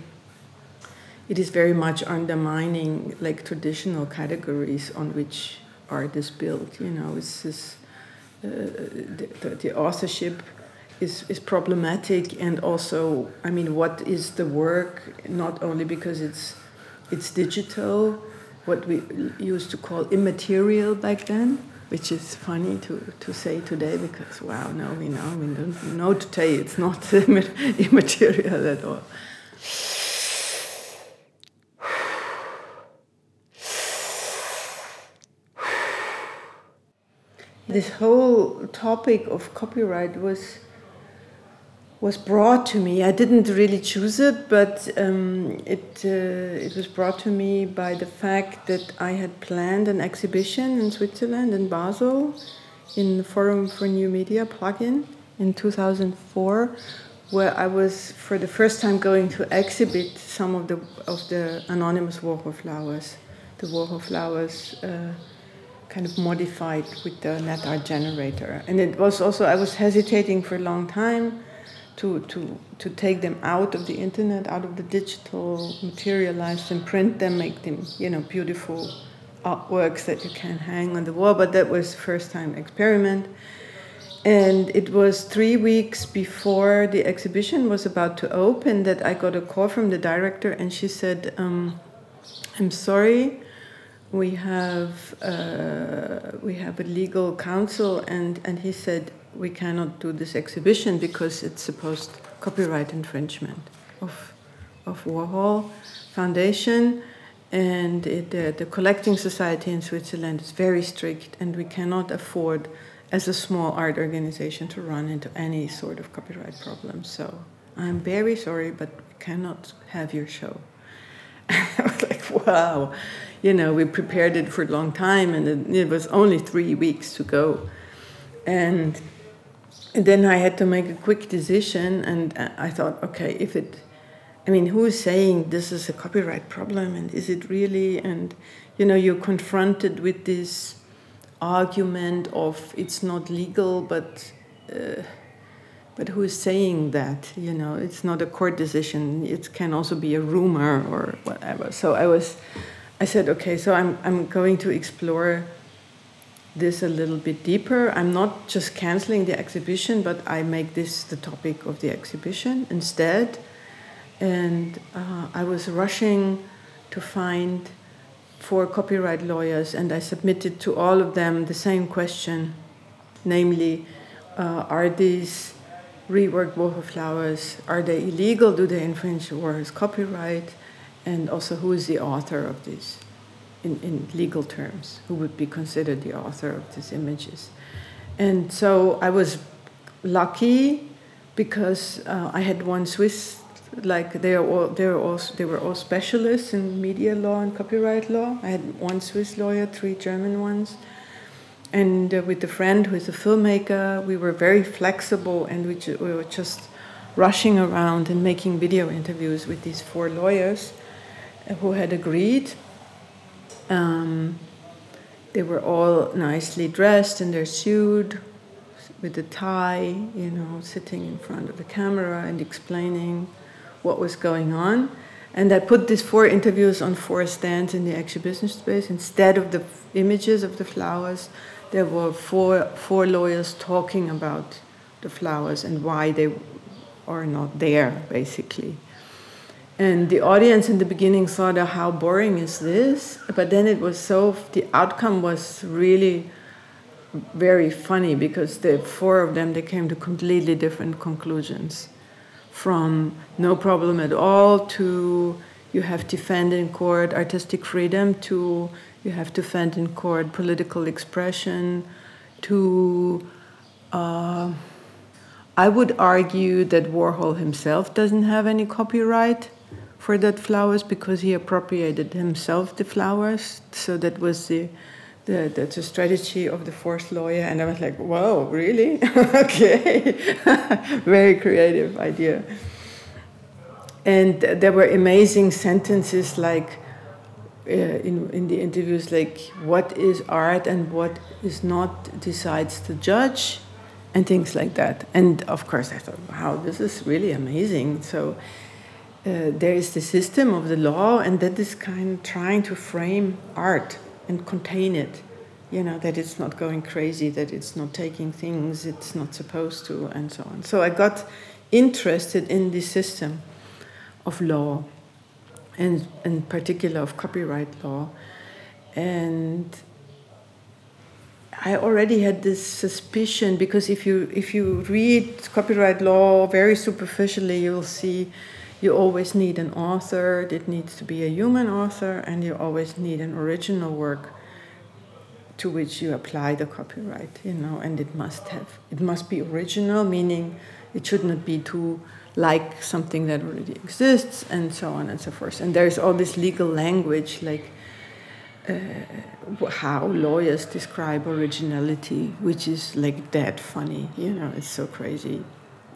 it is very much undermining like traditional categories on which art is built. You know, it's this, the, the, authorship is, is problematic, and also, I mean, what is the work? Not only because it's it's digital, what we used to call immaterial back then, which is funny to, to say today because wow, no, we know we don't know today it's not immaterial at all. This whole topic of copyright was was brought to me. I didn't really choose it, but um, it uh, it was brought to me by the fact that I had planned an exhibition in Switzerland in Basel, in the Forum for New Media plugin in 2004, where I was for the first time going to exhibit some of the of the anonymous Warhol flowers, the Warhol flowers. Uh, kind of modified with the NetArt generator. And it was also, I was hesitating for a long time to, to, to take them out of the internet, out of the digital, materialize them, print them, make them, you know, beautiful artworks that you can hang on the wall. But that was first time experiment. And it was three weeks before the exhibition was about to open that I got a call from the director, and she said, um, "I'm sorry, we have uh, we have a legal counsel, and and he said we cannot do this exhibition because it's supposed copyright infringement of of Warhol Foundation, and it, uh, the collecting society in Switzerland is very strict, and we cannot afford, as a small art organization, to run into any sort of copyright problem. So I'm very sorry, but we cannot have your show. I was like, wow you know, we prepared it for a long time, and it, it was only three weeks to go. And, then I had to make a quick decision, and I thought, okay, if it, I mean, who is saying this is a copyright problem, and is it really? And you know, you're confronted with this argument of it's not legal, but. Uh, but who is saying that? You know, it's not a court decision. It can also be a rumor or whatever. So I was I said, okay, so I'm, I'm going to explore this a little bit deeper. I'm not just canceling the exhibition, but I make this the topic of the exhibition instead. And uh, I was rushing to find four copyright lawyers, and I submitted to all of them the same question namely, uh, are these reworked Warhol flowers, are they illegal? Do they infringe Warhol's copyright? And also who is the author of these in, in legal terms? Who would be considered the author of these images? And so i was lucky because uh, i had one swiss like they are all they were all they were all specialists in media law and copyright law. I had one swiss lawyer three german ones. And uh, with a friend who is a filmmaker we were very flexible and we, ju- we were just rushing around and making video interviews with these four lawyers who had agreed. Um, they were all nicely dressed in their suit with a tie, you know, sitting in front of the camera and explaining what was going on. And I put these four interviews on four stands in the exhibition space. Instead of the images of the flowers, there were four, four lawyers talking about the flowers and why they are not there, basically. And the audience in the beginning thought, oh, how boring is this? But then it was so, the outcome was really very funny because the four of them, they came to completely different conclusions. From no problem at all to you have to defend in court artistic freedom to you have to defend in court political expression to uh, I would argue that Warhol himself doesn't have any copyright for that flowers because he appropriated himself the flowers. So that was the the, the, the strategy of the fourth lawyer. And I was like, whoa, really? okay. Very creative idea. And there were amazing sentences like, uh, in, in the interviews like what is art and what is not decides the judge and things like that. And of course, I thought, wow, this is really amazing. So uh, there is the system of the law, and that is kind of trying to frame art and contain it. You know, that it's not going crazy, that it's not taking things it's not supposed to, and so on. So I got interested in the system of law, and in particular of copyright law. And I already had this suspicion because if you if you read copyright law very superficially, you'll see you always need an author. It needs to be a human author, and you always need an original work to which you apply the copyright. You know, and it must have it must be original, meaning it should not be too like something that already exists, and so on and so forth. And there's all this legal language like. Uh, how lawyers describe originality, which is like that funny, you know, it's so crazy.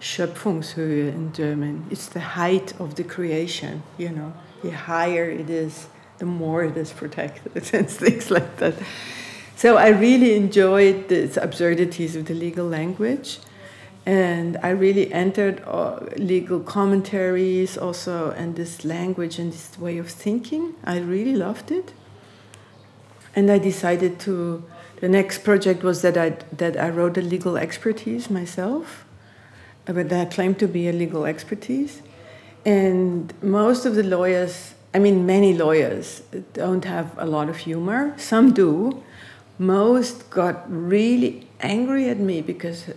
Schöpfungshöhe in German. It's the height of the creation, you know. The higher it is, the more it is protected, and things like that. So I really enjoyed the absurdities of the legal language. And I really entered uh, legal commentaries also, and this language and this way of thinking. I really loved it. And I decided to. The next project was that I that I wrote a legal expertise myself, Uh, but that claimed to be a legal expertise. And most of the lawyers, I mean, many lawyers don't have a lot of humor. Some do. Most got really angry at me because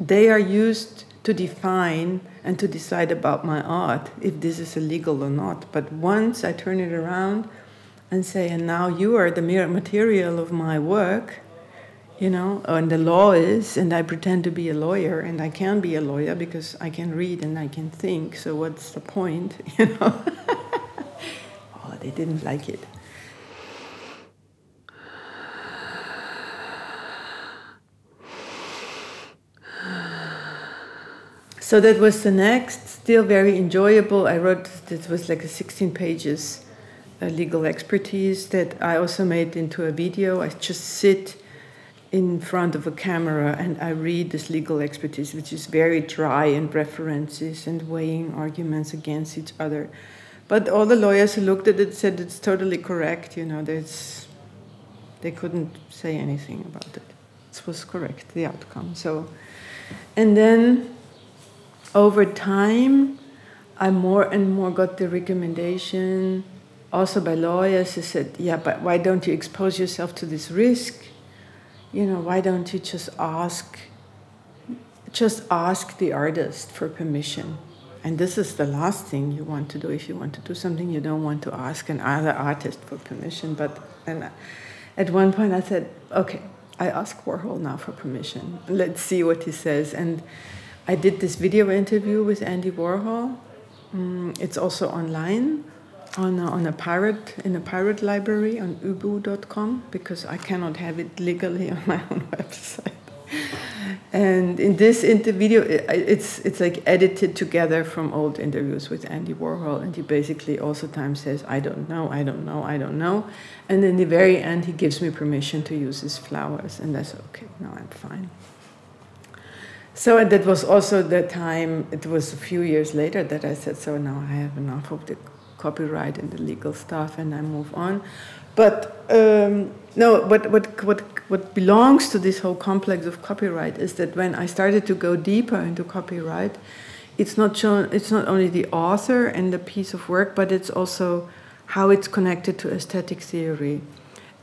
they are used to define and to decide about my art if this is illegal or not. But once I turn it around and say, and now you are the mere material of my work, you know, and the law is, and I pretend to be a lawyer, and I can be a lawyer because I can read and I can think, so what's the point, you know? oh, they didn't like it. So that was the next, still very enjoyable. I wrote, this was like a 16 pages uh, legal expertise that I also made into a video. I just sit in front of a camera and I read this legal expertise, which is very dry in references and weighing arguments against each other. But all the lawyers who looked at it said it's totally correct. You know, there's, they couldn't say anything about it. It was correct, the outcome. So, and then over time, I more and more got the recommendation, also by lawyers, who said, "Yeah, but why don't you expose yourself to this risk? You know, why don't you just ask, just ask the artist for permission?" And this is the last thing you want to do if you want to do something. You don't want to ask another artist for permission. But and at one point, I said, "Okay, I ask Warhol now for permission. Let's see what he says." And I did this video interview with Andy Warhol. Mm, it's also online on a, on a pirate in a pirate library on ubu.com because I cannot have it legally on my own website. And in this inter- video, it's it's like edited together from old interviews with Andy Warhol, and he basically also time says, "I don't know, I don't know, I don't know," and in the very end, he gives me permission to use his flowers, and that's okay. Now I'm fine. So that was also the time, it was a few years later that I said, so now I have enough of the copyright and the legal stuff and I move on. But um, no, what, what, what, what belongs to this whole complex of copyright is that when I started to go deeper into copyright, it's not, shown, it's not only the author and the piece of work, but it's also how it's connected to aesthetic theory.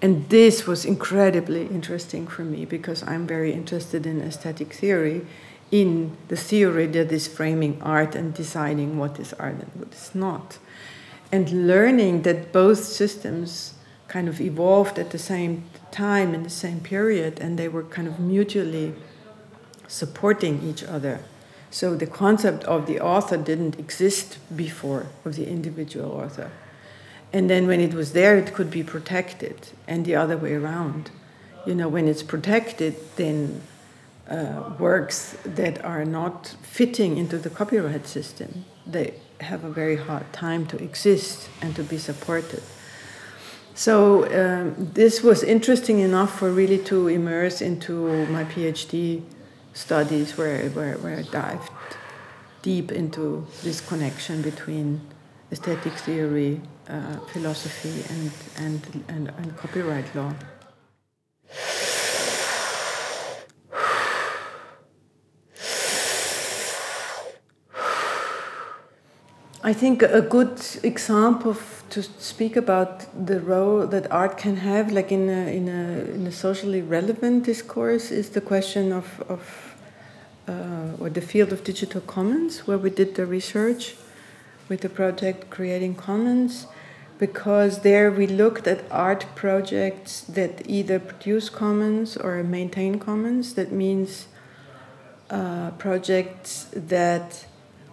And this was incredibly interesting for me because I'm very interested in aesthetic theory, in the theory that is framing art and deciding what is art and what is not. And learning that both systems kind of evolved at the same time in the same period and they were kind of mutually supporting each other. So the concept of the author didn't exist before, of the individual author. And then when it was there, it could be protected, and the other way around. You know, when it's protected, then uh, works that are not fitting into the copyright system, they have a very hard time to exist and to be supported. so um, this was interesting enough for really to immerse into my PhD studies, where where, where I dived deep into this connection between aesthetic theory, uh, philosophy, and, and, and, and copyright law. I think a good example to speak about the role that art can have, like in a, in a, in a socially relevant discourse, is the question of, of uh, or the field of digital commons, where we did the research with the project Creating Commons, because there we looked at art projects that either produce commons or maintain commons. That means uh, projects that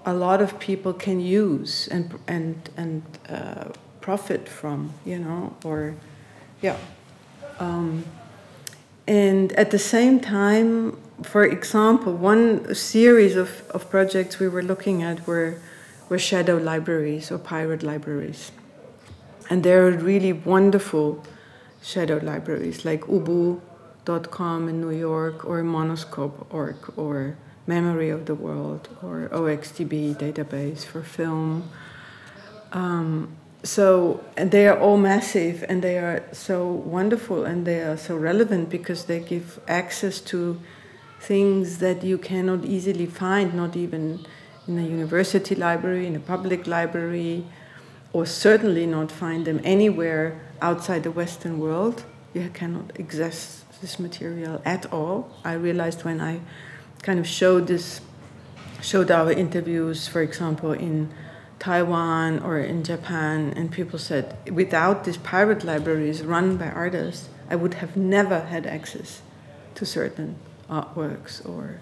a lot of people can use and and and uh, profit from, you know, or yeah. Um, and at the same time, for example, one series of, of projects we were looking at were were shadow libraries or pirate libraries, and there are really wonderful shadow libraries like Ubu.com in New York or Monoskop.org or Memory of the World or 0xDB database for film. Um, so and they are all massive and they are so wonderful and they are so relevant because they give access to things that you cannot easily find, not even in a university library, in a public library, or certainly not find them anywhere outside the Western world. You cannot access this material at all. I realized when I kind of showed this, showed our interviews, for example, in Taiwan or in Japan, and people said, without these pirate libraries run by artists, I would have never had access to certain artworks or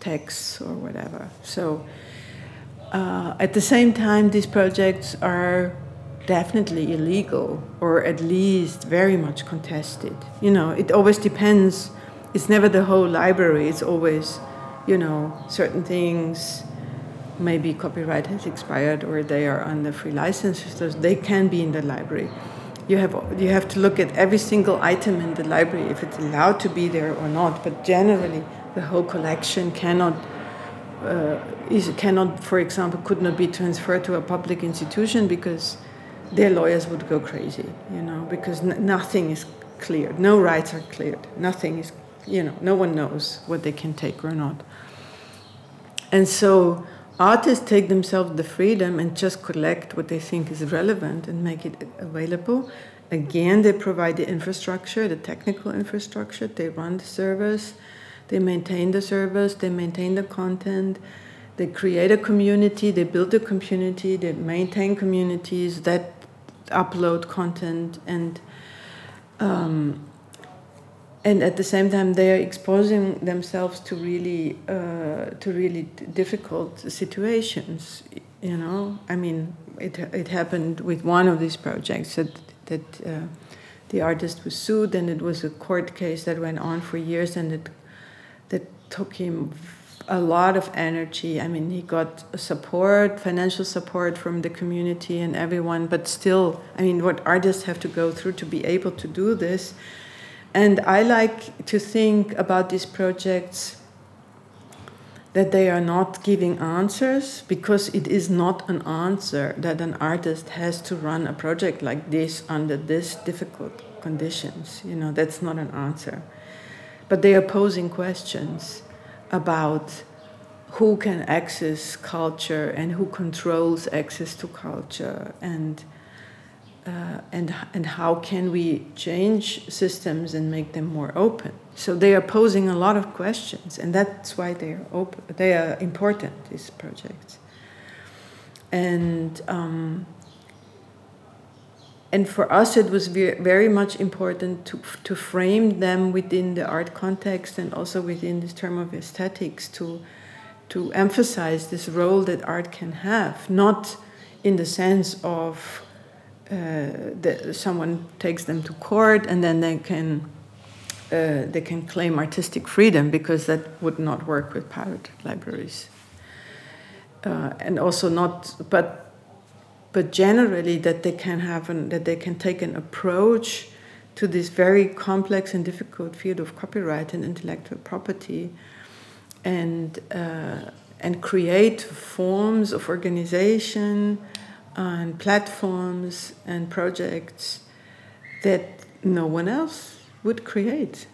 texts or whatever. So, uh, at the same time, these projects are definitely illegal or at least very much contested. You know, it always depends it's never the whole library. It's always, you know, certain things. Maybe copyright has expired or they are under free license, so they can be in the library. You have you have to look at every single item in the library if it's allowed to be there or not. But generally, the whole collection cannot uh, is cannot, for example, could not be transferred to a public institution because their lawyers would go crazy, you know, because nothing is cleared, no rights are cleared, nothing is you know, no one knows what they can take or not. And so artists take themselves the freedom and just collect what they think is relevant and make it available. Again, they provide the infrastructure, the technical infrastructure, they run the service, they maintain the service, they maintain the content, they create a community, they build a community, they maintain communities that upload content and um, and at the same time they are exposing themselves to really uh, to really difficult situations you know? I mean it, it happened with one of these projects that that uh, the artist was sued and it was a court case that went on for years and it that took him a lot of energy. I mean he got support financial support from the community and everyone but still i mean what artists have to go through to be able to do this and I like to think about these projects that they are not giving answers because it is not an answer that an artist has to run a project like this under this difficult conditions. You know, that's not an answer. But they are posing questions about who can access culture and who controls access to culture and uh, and and how can we change systems and make them more open? So they are posing a lot of questions, and that's why they are open. They are important. These projects, and um, and for us it was very much important to to frame them within the art context and also within this term of aesthetics to to emphasize this role that art can have, not in the sense of the, someone takes them to court and then they can uh, they can claim artistic freedom because that would not work with pirate libraries. Uh, and also not but but generally that they can have an, that they can take an approach to this very complex and difficult field of copyright and intellectual property, and uh, and create forms of organization and platforms and projects that no one else would create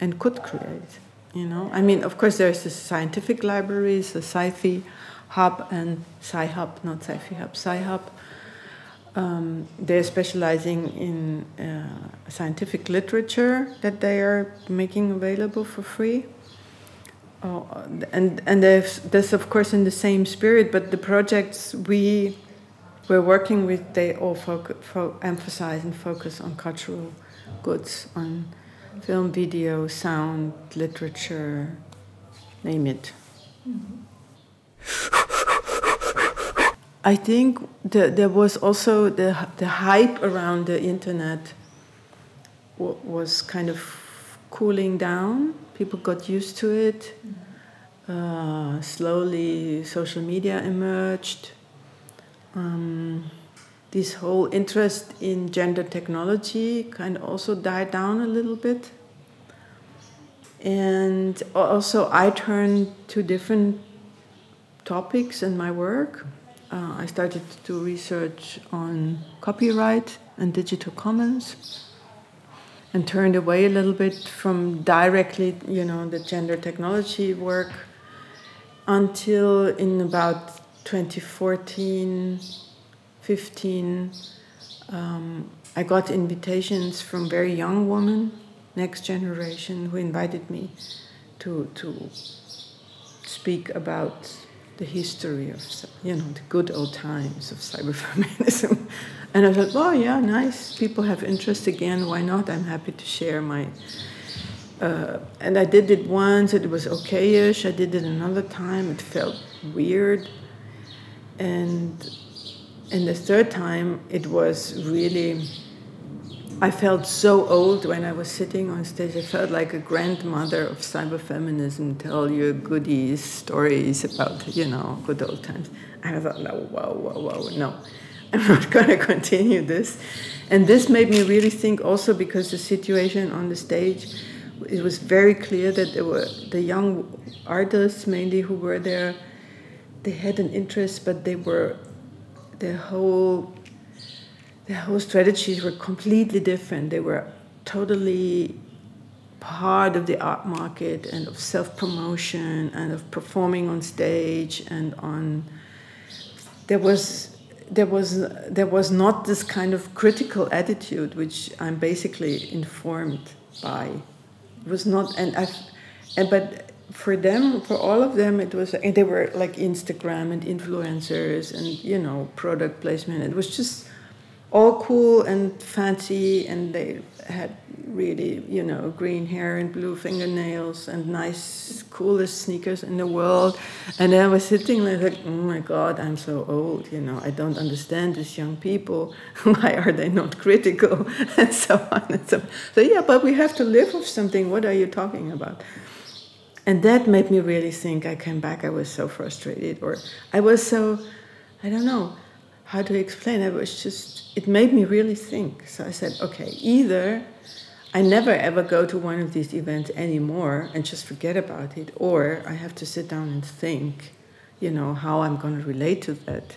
and could create. You know, I mean, of course, there's the scientific libraries, the SciFi Hub and Sci-Hub, not Sci-Fi Hub, Sci-Hub. Um, they're specializing in uh, scientific literature that they are making available for free. Oh, and and that's of course in the same spirit, but the projects we were working with, they all emphasize and focus on cultural goods, on film, video, sound, literature, name it. I think the, there was also the, the hype around the internet w- was kind of cooling down. People got used to it. Uh, slowly, social media emerged. Um, this whole interest in gender technology kind of also died down a little bit. And also, I turned to different topics in my work uh, I started to do research on copyright and digital commons and turned away a little bit from directly, you know, the gender technology work until in about 2014, 15, um, I got invitations from very young women, next generation, who invited me to, to speak about the history of, you know, the good old times of cyberfeminism. And I thought, oh, yeah, nice. People have interest again. Why not? I'm happy to share my. Uh, and I did it once, it was okayish. I did it another time, it felt weird. And, and the third time, it was really I felt so old when I was sitting on stage. I felt like a grandmother of cyberfeminism, tell you goodies, stories about, you know, good old times. I thought, no, whoa, whoa, whoa, no. I'm not going to continue this. And this made me really think also because the situation on the stage, it was very clear that there were the young artists mainly who were there, they had an interest, but they were, their whole the whole strategies were completely different. They were totally part of the art market and of self promotion and of performing on stage and on. There was there was there was not this kind of critical attitude which I'm basically informed by. It was not and I, and but for them for all of them it was and they were like Instagram and influencers and you know product placement. It was just all cool and fancy, and they had really, you know, green hair and blue fingernails and nice, coolest sneakers in the world. And I was sitting there like, oh my God, I'm so old, you know, I don't understand these young people. Why are they not critical? and so on and so on. So, yeah, but we have to live with something. What are you talking about? And that made me really think. I came back, I was so frustrated, or I was so, I don't know how to explain it was just it made me really think so i said okay either i never ever go to one of these events anymore and just forget about it or i have to sit down and think you know how i'm going to relate to that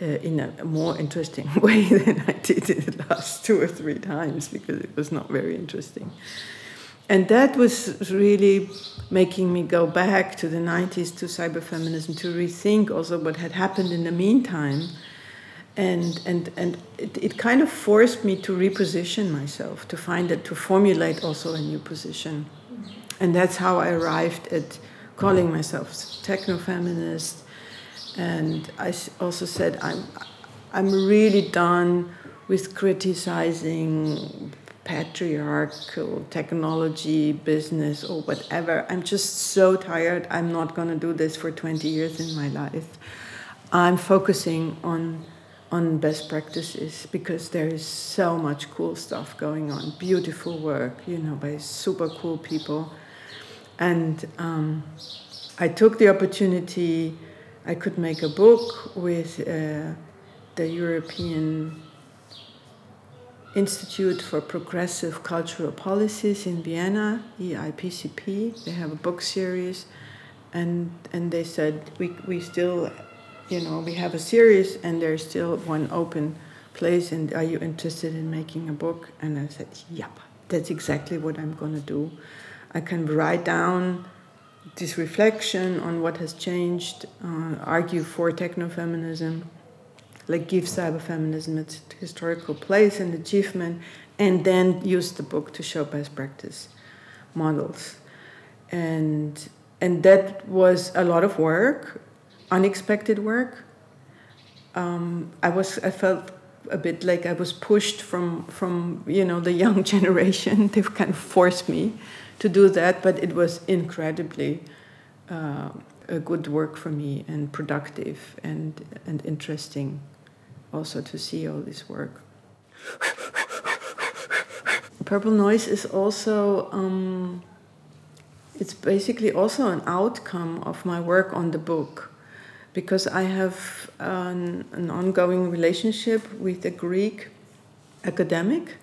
uh, in a, a more interesting way than i did it the last two or three times because it was not very interesting and that was really making me go back to the 90s to cyberfeminism to rethink also what had happened in the meantime. And and and it, it kind of forced me to reposition myself to find it to formulate also a new position. And that's how i arrived at calling myself techno-feminist. And i also said i'm i'm really done with criticizing patriarchal technology business or whatever. I'm just so tired. I'm not going to do this for 20 years in my life. I'm focusing on on best practices because there is so much cool stuff going on, beautiful work, you know, by super cool people. And um, I took the opportunity, I could make a book with uh, the European Institute for Progressive Cultural Policies in Vienna, EIPCP. They have a book series, and and they said we we still, you know, we have a series, and there's still one open place. And are you interested in making a book? And I said, yep, that's exactly what I'm going to do. I can write down this reflection on what has changed, uh, argue for technofeminism, like give cyberfeminism its historical place and achievement, and then use the book to show best practice models. And and that was a lot of work, unexpected work. Um, I was I felt a bit like I was pushed from from you know the young generation. They've kind of forced me to do that, but it was incredibly uh, a good work for me and productive and and interesting also to see all this work. Purple noise is also um, it's basically also an outcome of my work on the book because I have an, an ongoing relationship with a Greek academic,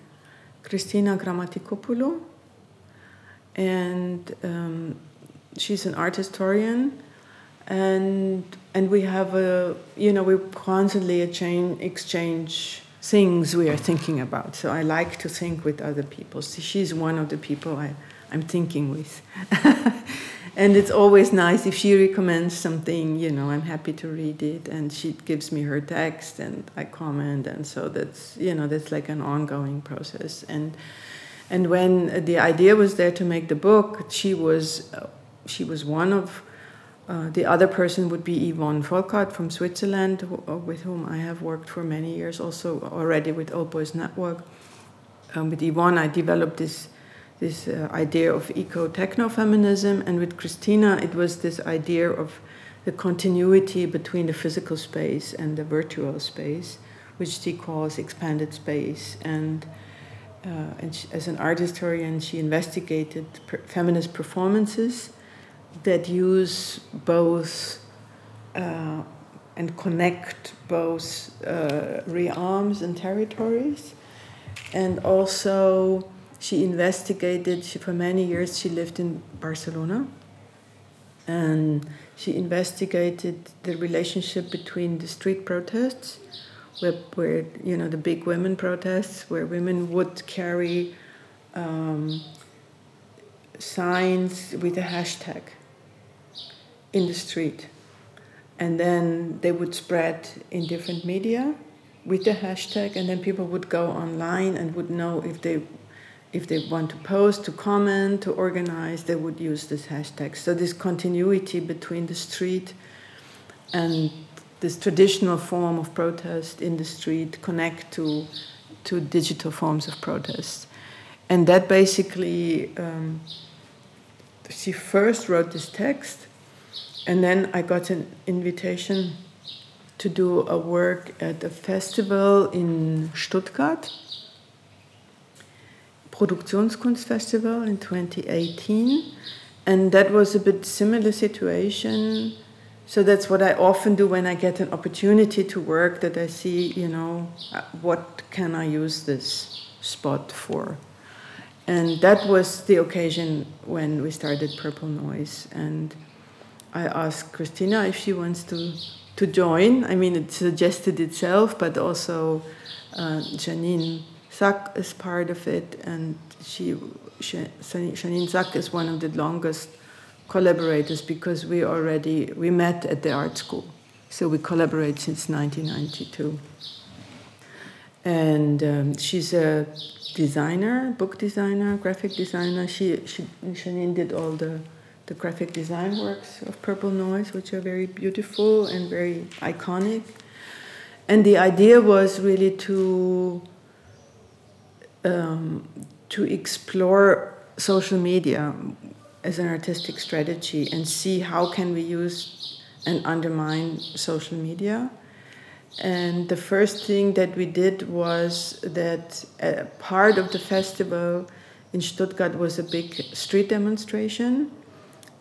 Christina Grammatikopoulou, and um, she's an art historian, and and we have a you know we constantly exchange things we are thinking about. So I like to think with other people. So she's one of the people I, I'm thinking with. and it's always nice if she recommends something, you know, I'm happy to read it and she gives me her text and I comment and so that's, you know, that's like an ongoing process. And and when the idea was there to make the book, she was she was one of uh, the other person would be Yvonne Volkart from Switzerland, uh, with whom I have worked for many years, also already with Old Boys Network. Um, with Yvonne, I developed this this uh, idea of eco techno feminism, and with Christina, it was this idea of the continuity between the physical space and the virtual space, which she calls expanded space. And, uh, and she, as an art historian, she investigated per- feminist performances that use both uh, and connect both uh, realms and territories. And also, she investigated, she, for many years, she lived in Barcelona. And she investigated the relationship between the street protests, where, where you know, the big women protests, where women would carry um, signs with a hashtag in the street. And then they would spread in different media with the hashtag, and then people would go online and would know if they if they want to post, to comment, to organize, they would use this hashtag. So this continuity between the street and this traditional form of protest in the street connect to to digital forms of protest, and that basically um, she first wrote this text and then I got an invitation to do a work at a festival in Stuttgart, Produktionskunstfestival in 2018. And that was a bit similar situation. So that's what I often do when I get an opportunity to work that I see, you know, uh, what can I use this spot for? And that was the occasion when we started Purple Noise. And I asked Christina if she wants to to join. I mean, it suggested itself, but also uh, Janine Sack is part of it, and she, she Janine Sack is one of the longest collaborators because we already we met at the art school, so we collaborate since 1992. And um, she's a designer, book designer, graphic designer. She, she Janine did all the the graphic design works of Purple Noise, which are very beautiful and very iconic. And the idea was really to um, to explore social media as an artistic strategy and see how can we use and undermine social media. And the first thing that we did was that a part of the festival in Stuttgart was a big street demonstration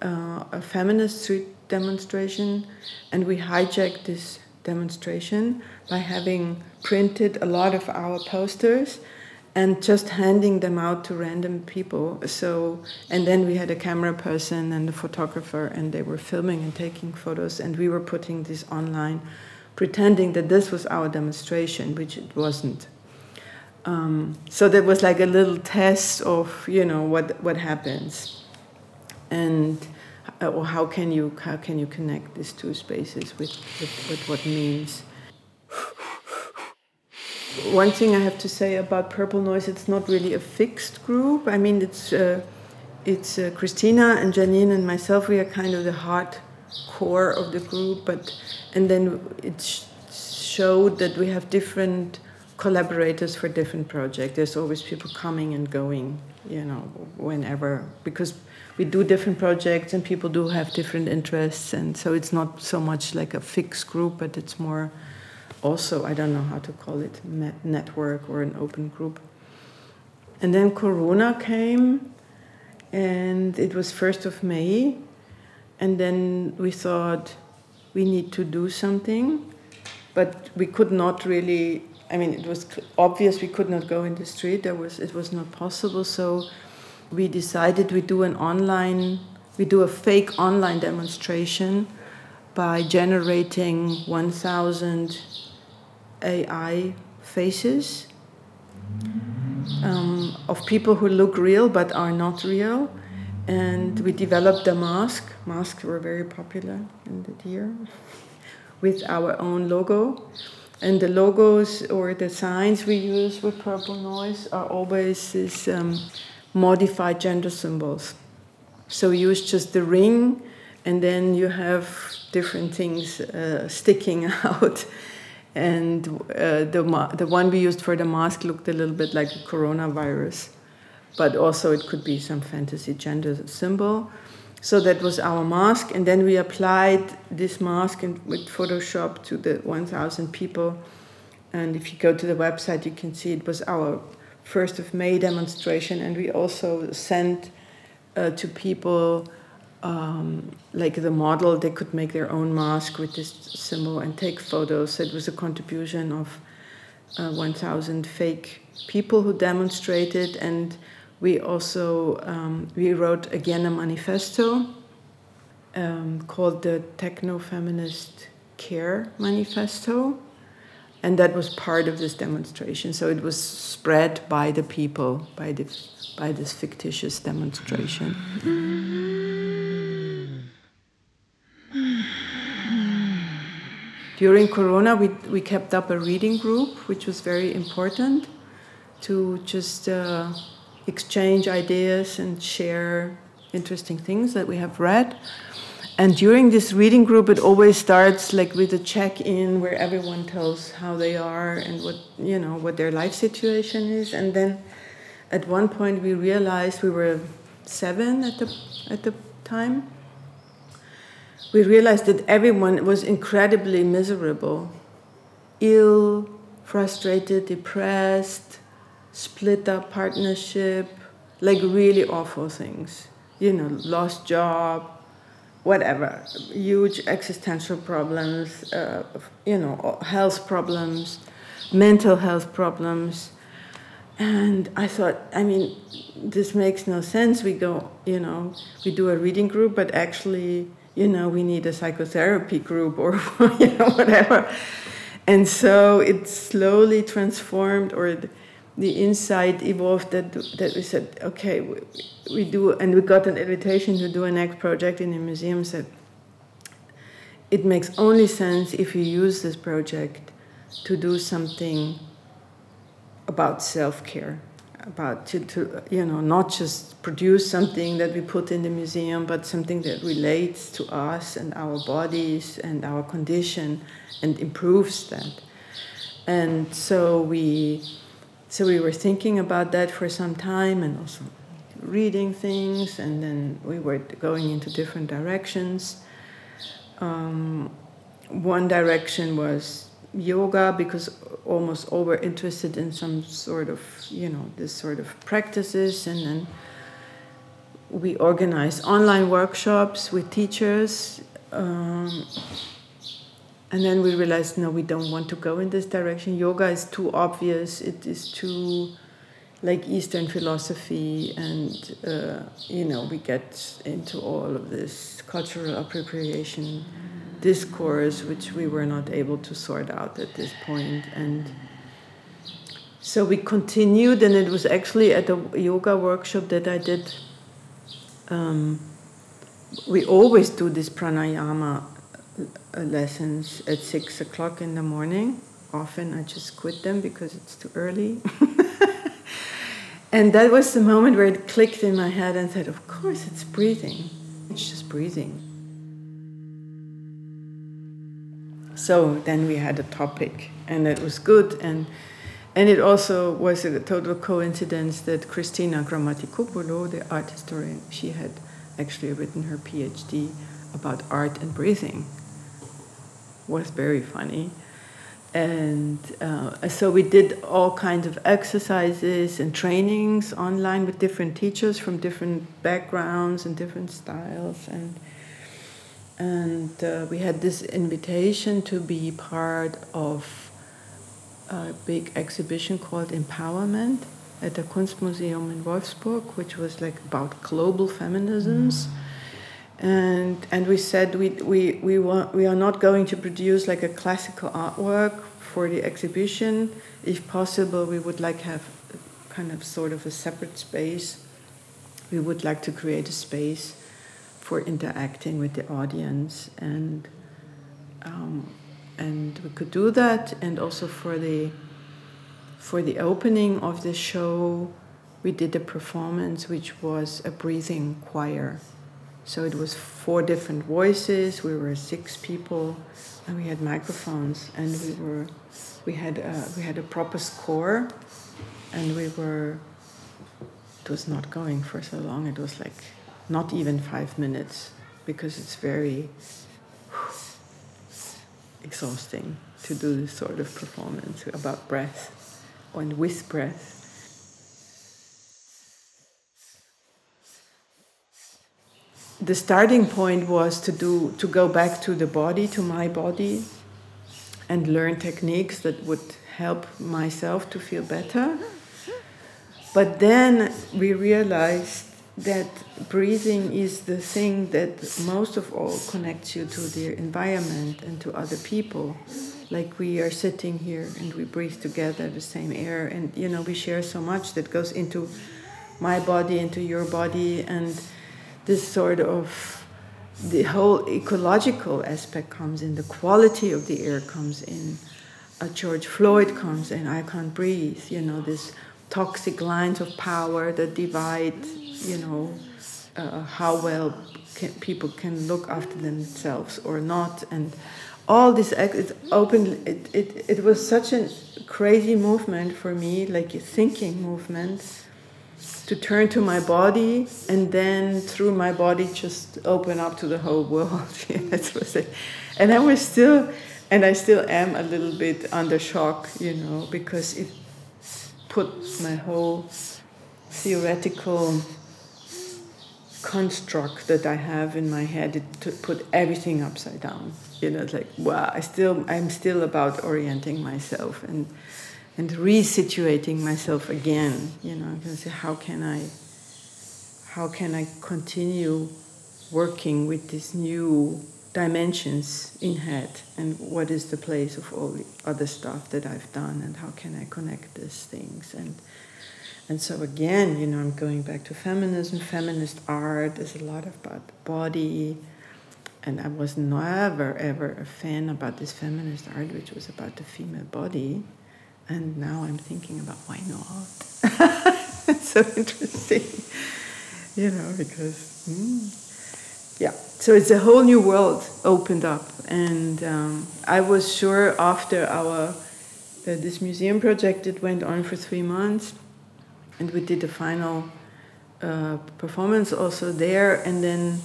uh, a feminist street demonstration, and we hijacked this demonstration by having printed a lot of our posters and just handing them out to random people. So, and then we had a camera person and a photographer, and they were filming and taking photos, and we were putting this online, pretending that this was our demonstration, which it wasn't. Um, so that was like a little test of you know what what happens, and uh, or how can you how can you connect these two spaces with, with, with what means one thing I have to say about Purple Noise, it's not really a fixed group. I mean, it's uh, it's uh, Christina and Janine and myself. We are kind of the hard core of the group, but and then it sh- showed that we have different collaborators for different projects. There's always people coming and going, you know, whenever because we do different projects and people do have different interests, and so it's not so much like a fixed group, but it's more also, I don't know how to call it, network or an open group. And then Corona came, and it was 1st of May, and then we thought we need to do something, but we could not really. I mean, it was obvious we could not go in the street. There was it was not possible. So we decided we do an online, we do a fake online demonstration by generating 1,000 AI faces um, of people who look real but are not real. And we developed a mask. Masks were very popular in that year with our own logo. And the logos or the signs we use with Purple Noise are always this. um, modified gender symbols. So use just the ring, and then you have different things uh, sticking out and uh, the, the one we used for the mask looked a little bit like a coronavirus, but also it could be some fantasy gender symbol. So that was our mask, and then we applied this mask in, with Photoshop to the 1,000 people. And if you go to the website, you can see it was our first of May demonstration, and we also sent uh, to people um, like the model, they could make their own mask with this symbol and take photos. It was a contribution of uh, 1,000 fake people who demonstrated, and we also um, we wrote again a manifesto um, called the Techno Feminist Care Manifesto, and that was part of this demonstration. So it was spread by the people by the by this fictitious demonstration. During Corona, we, we kept up a reading group, which was very important to just uh, exchange ideas and share interesting things that we have read. And during this reading group, it always starts like with a check-in where everyone tells how they are and what you know what their life situation is. And then, at one point, we realized we were seven at the at the time, we realized that everyone was incredibly miserable, ill, frustrated, depressed, split up partnership, like really awful things. You know, lost job, whatever, huge existential problems, uh, you know, health problems, mental health problems. And I thought, I mean, this makes no sense. We go, you know, we do a reading group, but actually, you know, we need a psychotherapy group or you know whatever. And so it slowly transformed, or the insight evolved that that we said, okay, we, we do, and we got an invitation to do a next project in the museum. Said it makes only sense if you use this project to do something about self care about to, to you know not just produce something that we put in the museum but something that relates to us and our bodies and our condition and improves that and so we so we were thinking about that for some time and also reading things and then we were going into different directions. Um, one direction was yoga because almost all were interested in some sort of you know this sort of practices. And then we organized online workshops with teachers um, and then we realized no, we don't want to go in this direction. Yoga is too obvious. It is too like Eastern philosophy, and uh, you know we get into all of this cultural appropriation discourse, which we were not able to sort out at this point, and so we continued, and it was actually at a yoga workshop that I did. Um, we always do this pranayama lessons at six o'clock in the morning. Often I just quit them because it's too early. And that was the moment where it clicked in my head and said, Of course, it's breathing. It's just breathing. So then we had a topic, and it was good. And, and it also was a total coincidence that Christina Grammatikopoulou, the art historian, she had actually written her PhD about art and breathing. Was very funny. And uh, so we did all kinds of exercises and trainings online with different teachers from different backgrounds and different styles. And and uh, we had this invitation to be part of a big exhibition called empowerment at the kunstmuseum in wolfsburg which was like about global feminisms. Mm-hmm and and we said we we we want we are not going to produce like a classical artwork for the exhibition. If possible, we would like have kind of sort of a separate space. We would like to create a space for interacting with the audience and um, and we could do that and also for the for the opening of the show we did a performance which was a breathing choir so it was four different voices. We were six people, and we had microphones, and we were, we had a, we had a proper score, and we were. It was not going for so long. It was like not even five minutes, because it's very exhausting to do this sort of performance about breath and with breath. The starting point was to do to go back to the body to my body and learn techniques that would help myself to feel better. But then we realized that breathing is the thing that most of all connects you to the environment and to other people. Like we are sitting here and we breathe together the same air and you know we share so much that goes into my body into your body and this sort of the whole ecological aspect comes in, the quality of the air comes in. Uh, George Floyd comes in, I can't breathe, you know, this toxic lines of power that divide, you know, uh, how well can, people can look after themselves or not. And all this, it's open, it, it, it was such a crazy movement for me, like a thinking movement to turn to my body and then through my body just open up to the whole world. that was it. And I was still, and I still am a little bit under shock, you know, because it put my whole theoretical construct that I have in my head, it put everything upside down. You know, it's like, wow, I still, I'm still about orienting myself and and resituating myself again you know because how can i how can i continue working with these new dimensions in head? And what is the place of all the other stuff that i've done? And how can i connect these things? And and so again you know i'm going back to feminism. Feminist art is a lot about the body. And i was never ever a fan about this feminist art which was about the female body and now I'm thinking about why not? it's so interesting, you know, because, mm, yeah. So it's a whole new world opened up. And um, I was sure after our, uh, this museum project, it went on for three months. And we did the final uh, performance also there. And then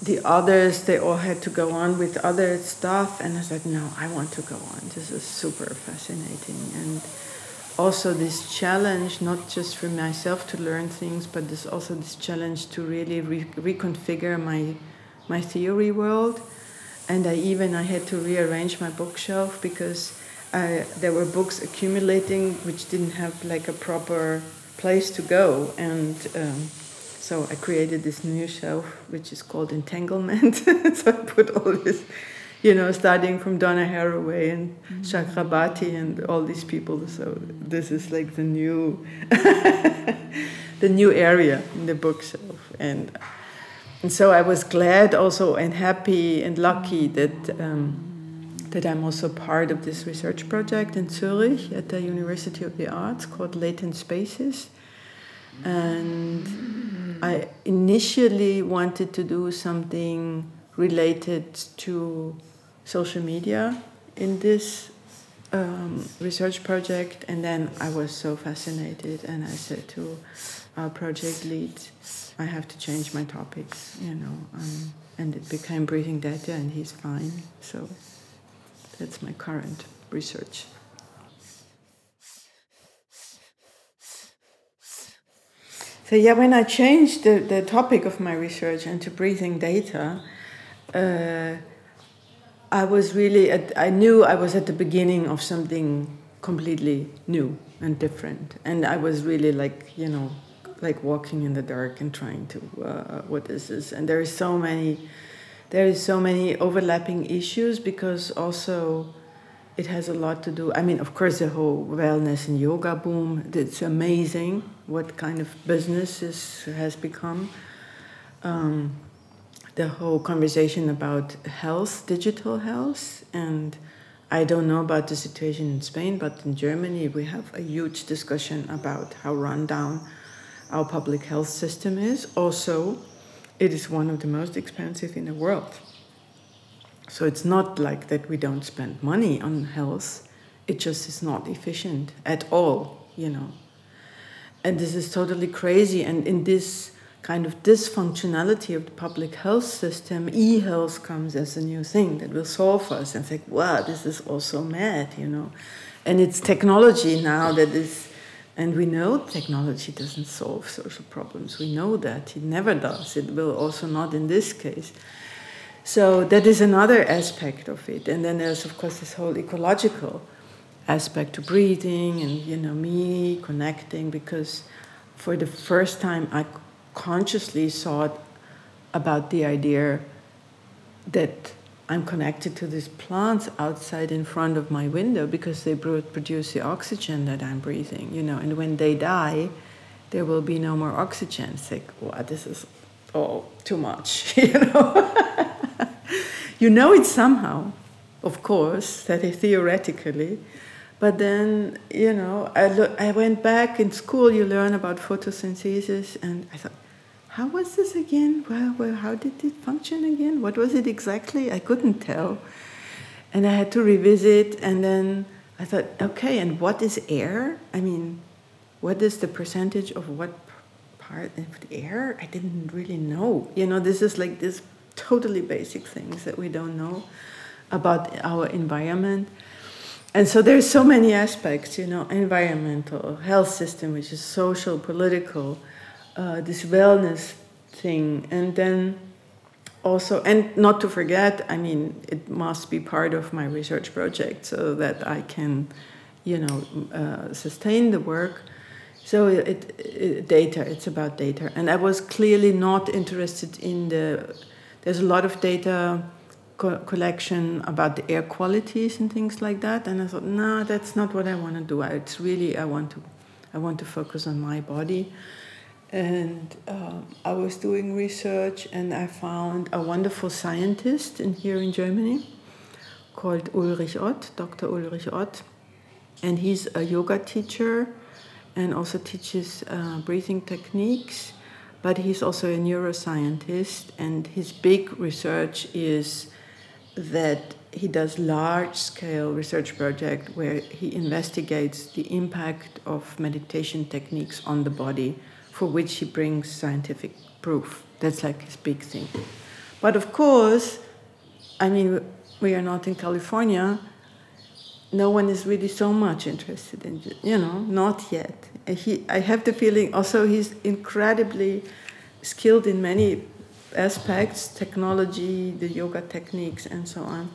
the others they all had to go on with other stuff and i said no i want to go on. This is super fascinating. And also this challenge not just for myself to learn things but this also this challenge to really re- reconfigure my my theory world. And I even I had to rearrange my bookshelf because uh, there were books accumulating which didn't have like a proper place to go, and um, so I created this new shelf which is called Entanglement. so I put all this, you know, starting from Donna Haraway and mm-hmm. Chakrabarti and all these people. So this is like the new, the new area in the bookshelf, and and so I was glad also and happy and lucky that. Um, that I'm also part of this research project in Zurich at the University of the Arts called Latent Spaces. And I initially wanted to do something related to social media in this um, research project, and then I was so fascinated, and I said to our project lead, I have to change my topics, you know, um, and it became breathing data, and he's fine. So that's my current research. So yeah, when I changed the, the topic of my research into breathing data, uh, I was really at, I knew I was at the beginning of something completely new and different, and I was really like you know like walking in the dark and trying to uh, what is this? And there is so many there is so many overlapping issues because also it has a lot to do. I mean, of course, the whole wellness and yoga boom. It's amazing what kind of business this has become. Um, the whole conversation about health, digital health, and I don't know about the situation in Spain, but in Germany we have a huge discussion about how run down our public health system is. Also, it is one of the most expensive in the world. So it's not like that we don't spend money on health, it just is not efficient at all, you know. And this is totally crazy. And in this kind of dysfunctionality of the public health system, e health comes as a new thing that will solve us. And it's like, wow, this is also mad, you know. And it's technology now that is, and we know technology doesn't solve social problems. We know that. It never does. It will also not in this case. So that is another aspect of it. And then there's, of course, this whole ecological aspect to breathing and, you know, me connecting because for the first time I consciously thought about the idea that I'm connected to these plants outside in front of my window because they produce the oxygen that I'm breathing, you know, and when they die, there will be no more oxygen. It's like, wow, this is all too much, you know. You know it somehow, of course, that theoretically. But then, you know, I, lo- I went back in school, you learn about photosynthesis, and I thought, how was this again? Well, well, how did it function again? What was it exactly? I couldn't tell. And I had to revisit, and then I thought, okay, and what is air? I mean, what is the percentage of what part of the air? I didn't really know. You know, this is like this totally basic things that we don't know about our environment. And so there's so many aspects, you know, environmental, health system, which is social, political, uh, this wellness thing, and then also, and not to forget, I mean, it must be part of my research project so that I can, you know, uh, sustain the work. So it, it, data, it's about data, and I was clearly not interested in the there's a lot of data co- collection about the air qualities and things like that. And I thought, no, that's not what I want to do. It's really I want to, I want to focus on my body. And uh, I was doing research, and I found a wonderful scientist in here in Germany called Ulrich Ott, Dr. Ulrich Ott, and he's a yoga teacher and also teaches uh, breathing techniques but he's also a neuroscientist, and his big research is that he does large scale research project where he investigates the impact of meditation techniques on the body for which he brings scientific proof. That's like his big thing. But of course i mean we are not in california. No one is really so much interested in you know not yet he, I have the feeling also he's incredibly skilled in many aspects, technology, the yoga techniques, and so on.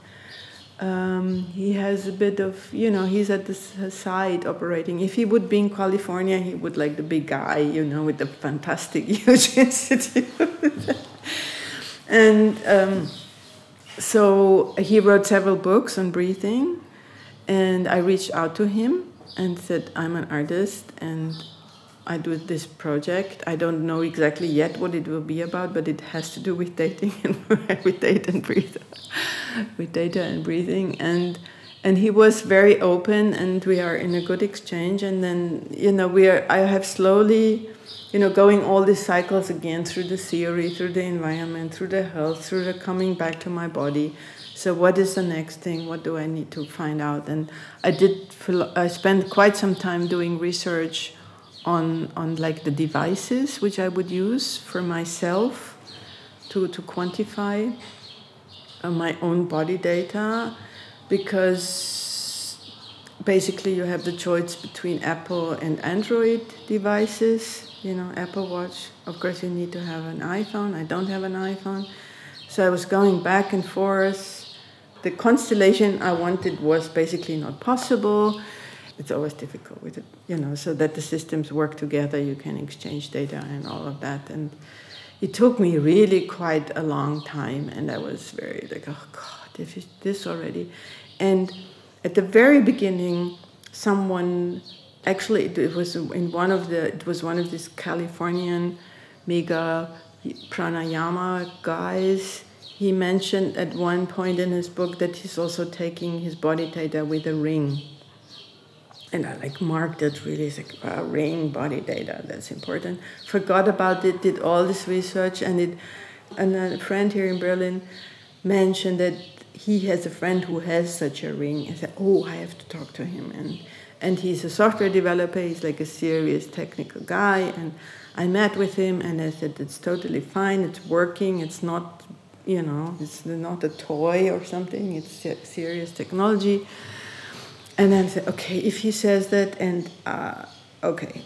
Um, he has a bit of, you know, he's at the side operating. If he would be in California, he would like the big guy, you know, with the fantastic huge institute. and um, so he wrote several books on breathing, and I reached out to him and said, I'm an artist and I do this project. I don't know exactly yet what it will be about, but it has to do with dating and with data and breathing, with data and breathing. And and he was very open, and we are in a good exchange. And then you know we are. I have slowly, you know, going all these cycles again through the theory, through the environment, through the health, through the coming back to my body. So what is the next thing? What do I need to find out? And I did. I spent quite some time doing research on on like the devices which I would use for myself to to quantify uh, my own body data because basically you have the choice between Apple and Android devices you know Apple Watch of course you need to have an iPhone I don't have an iPhone so I was going back and forth the constellation I wanted was basically not possible it's always difficult with it, you know, so that the systems work together, you can exchange data and all of that. And it took me really quite a long time, and I was very like, oh God, it's this already. And at the very beginning, someone actually it was in one of the it was one of these Californian mega pranayama guys. He mentioned at one point in his book that he's also taking his body data with a ring and I like marked it really as like uh, ring body data. That's important. Forgot about it. Did all this research, and it. And a friend here in Berlin mentioned that he has a friend who has such a ring. I said, "Oh, I have to talk to him." And and he's a software developer. He's like a serious technical guy. And I met with him, and I said, "It's totally fine. It's working. It's not, you know, it's not a toy or something. It's serious technology." and then say, okay, if he says that, and uh, okay,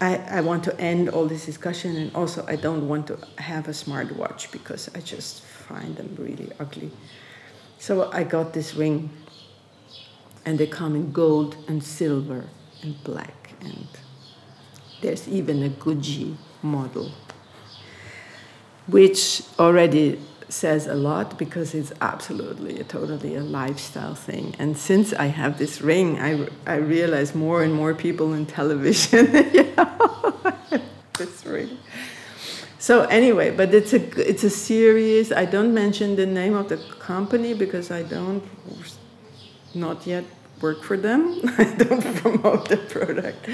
I, I want to end all this discussion, and also I don't want to have a smartwatch because I just find them really ugly. So I got this ring, and they come in gold and silver and black, and there's even a Gucci model, which already says a lot because it's absolutely a, totally a lifestyle thing. And since I have this ring, I, I realize more and more people in television, know, this ring. So anyway, but it's a it's a series. I don't mention the name of the company because I don't not yet work for them. I don't promote the product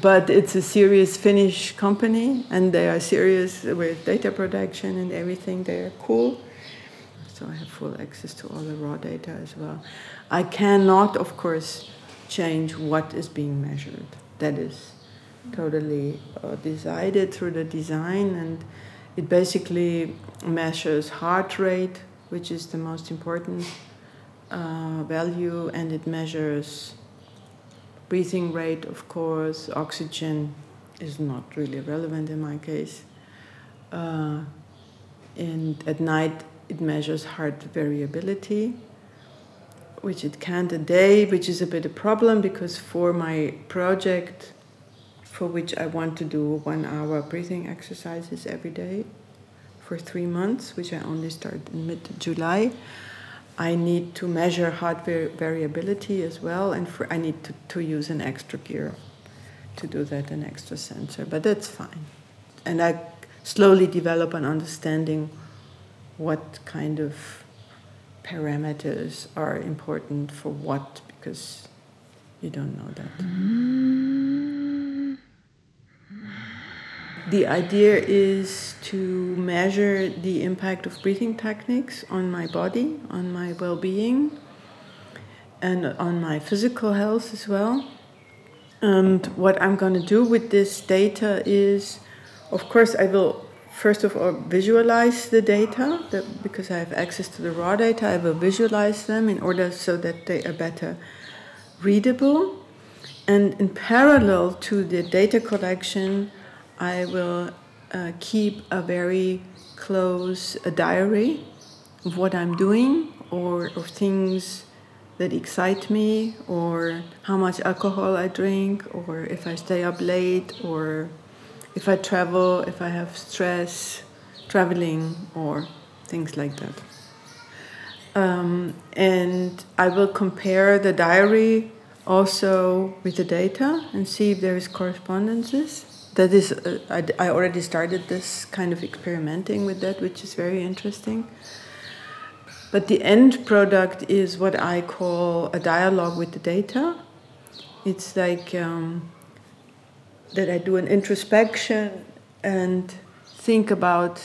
but it's a serious Finnish company, and they are serious with data protection and everything. They are cool. So I have full access to all the raw data as well. I cannot, of course, change what is being measured. That is totally uh, decided through the design, and it basically measures heart rate, which is the most important uh, value, and it measures breathing rate, of course, oxygen is not really relevant in my case. Uh, and at night, it measures heart variability, which it can't a day, which is a bit a problem because for my project, for which I want to do one hour breathing exercises every day for three months, which I only start in mid July, I need to measure heart variability as well, and for, I need to, to use an extra gear to do that, an extra sensor, but that's fine. And I slowly develop an understanding what kind of parameters are important for what, because you don't know that. Mm-hmm. The idea is to measure the impact of breathing techniques on my body, on my well being, and on my physical health as well. And what I'm going to do with this data is, of course, I will first of all visualize the data that, because I have access to the raw data. I will visualize them in order so that they are better readable. And in parallel to the data collection, I will uh, keep a very close a diary of what I'm doing or of things that excite me or how much alcohol I drink or if I stay up late or if I travel, if I have stress, traveling or things like that. Um, and I will compare the diary also with the data and see if there is correspondences. That is, uh, I, I already started this kind of experimenting with that, which is very interesting. But the end product is what I call a dialogue with the data. It's like um, that I do an introspection and think about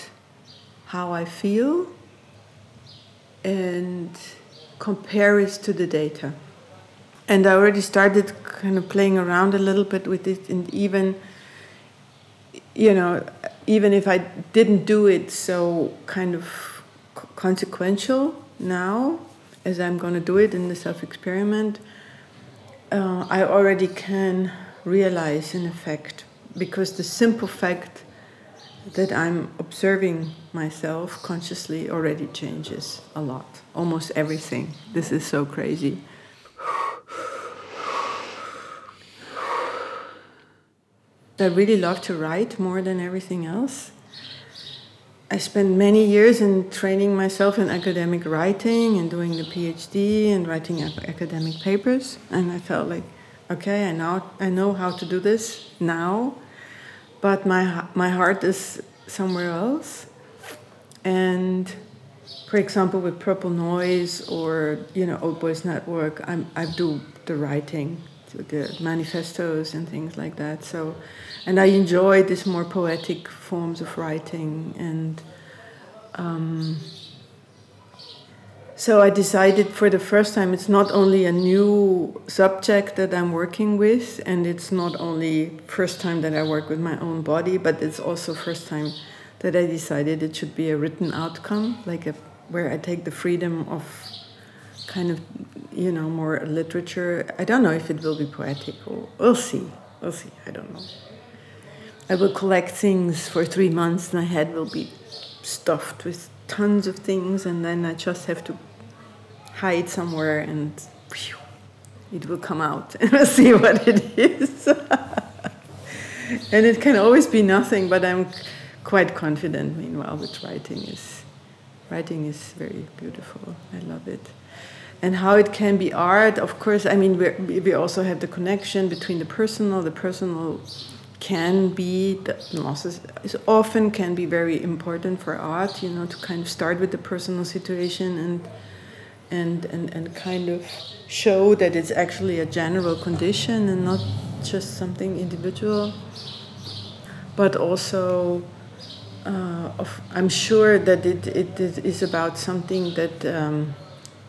how I feel and compare it to the data. And I already started kind of playing around a little bit with it, and even, you know, even if I didn't do it so kind of consequential now, as I'm going to do it in the self experiment, uh, I already can realize an effect because the simple fact that I'm observing myself consciously already changes a lot. Almost everything. This is so crazy. I really love to write more than everything else. I spent many years in training myself in academic writing and doing the PhD and writing academic papers, and I felt like, okay, I know I know how to do this now but my my heart is somewhere else. And for example, with Purple Noise or you know Old Boys Network, I'm, I do the writing, the manifestos and things like that. So, and I enjoy these more poetic forms of writing and. Um, so I decided for the first time it's not only a new subject that I'm working with, and it's not only first time that I work with my own body, but it's also first time that I decided it should be a written outcome, like a, where I take the freedom of kind of, you know, more literature. I don't know if it will be poetic we'll see. We'll see. I don't know. I will collect things for three months. My head will be stuffed with tons of things, and then I just have to hide somewhere and whew, it will come out and we'll see what it is. and it can always be nothing, but I'm quite confident meanwhile that writing is writing is very beautiful. I love it. And how it can be art, of course, I mean, we we also have the connection between the personal. The personal can be, the is often can be very important for art, you know, to kind of start with the personal situation and and, and, and kind of show that it's actually a general condition and not just something individual. But also, uh, of, I'm sure that it, it, it is about something that um,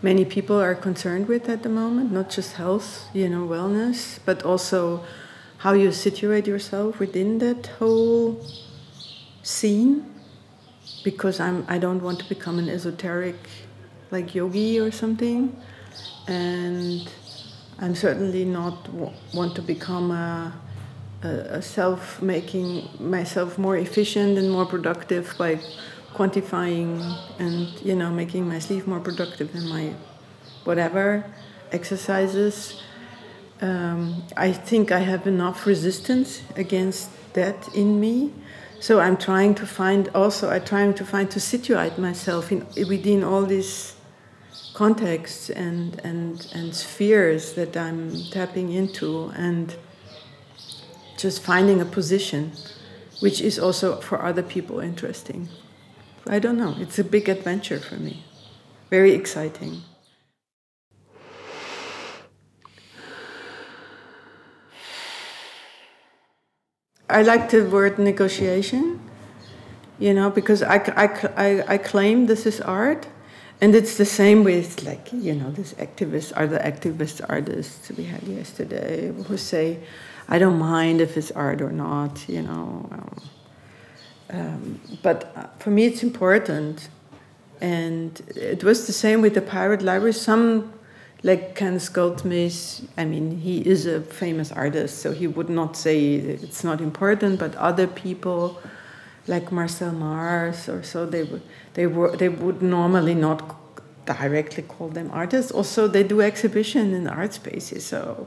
many people are concerned with at the moment, not just health, you know, wellness, but also how you situate yourself within that whole scene. Because I'm, I don't want to become an esoteric like yogi or something, and I'm certainly not want to become a, a, a self making myself more efficient and more productive by quantifying and you know making my sleep more productive in my whatever exercises. Um, I think I have enough resistance against that in me. So I'm trying to find also I'm trying to find to situate myself in within all these contexts and, and, and spheres that I'm tapping into and just finding a position which is also for other people interesting. I don't know, it's a big adventure for me. Very exciting. I like the word negotiation, you know, because I, I, I, I claim this is art, and it's the same with like you know these activists are the activist artists we had yesterday who say i don't mind if it's art or not you know um, but for me it's important and it was the same with the pirate library. Some like Ken Goldsmith, I mean, he is a famous artist, so he would not say it's not important, but other people like Marcel Mars or so, they would they were they would normally not directly call them artists. Also, they do exhibition in art spaces, so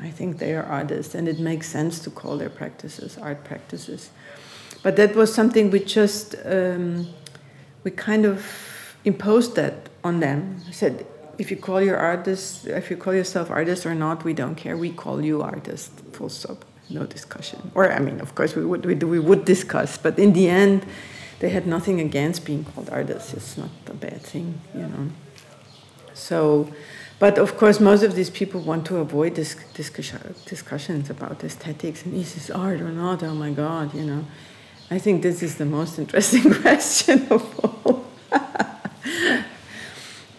I think they are artists, and it makes sense to call their practices art practices. But that was something we just um, we kind of imposed that on them. I said, if you call your artist, if you call yourself artist or not, we don't care. We call you artist. Full stop. No discussion. Or I mean, of course, we would we, we would discuss, but in the end, they had nothing against being called artists. It's not a bad thing, you know. So, but of course, most of these people want to avoid this discussions about aesthetics and is this art or not? Oh my God, you know. I think this is the most interesting question of all.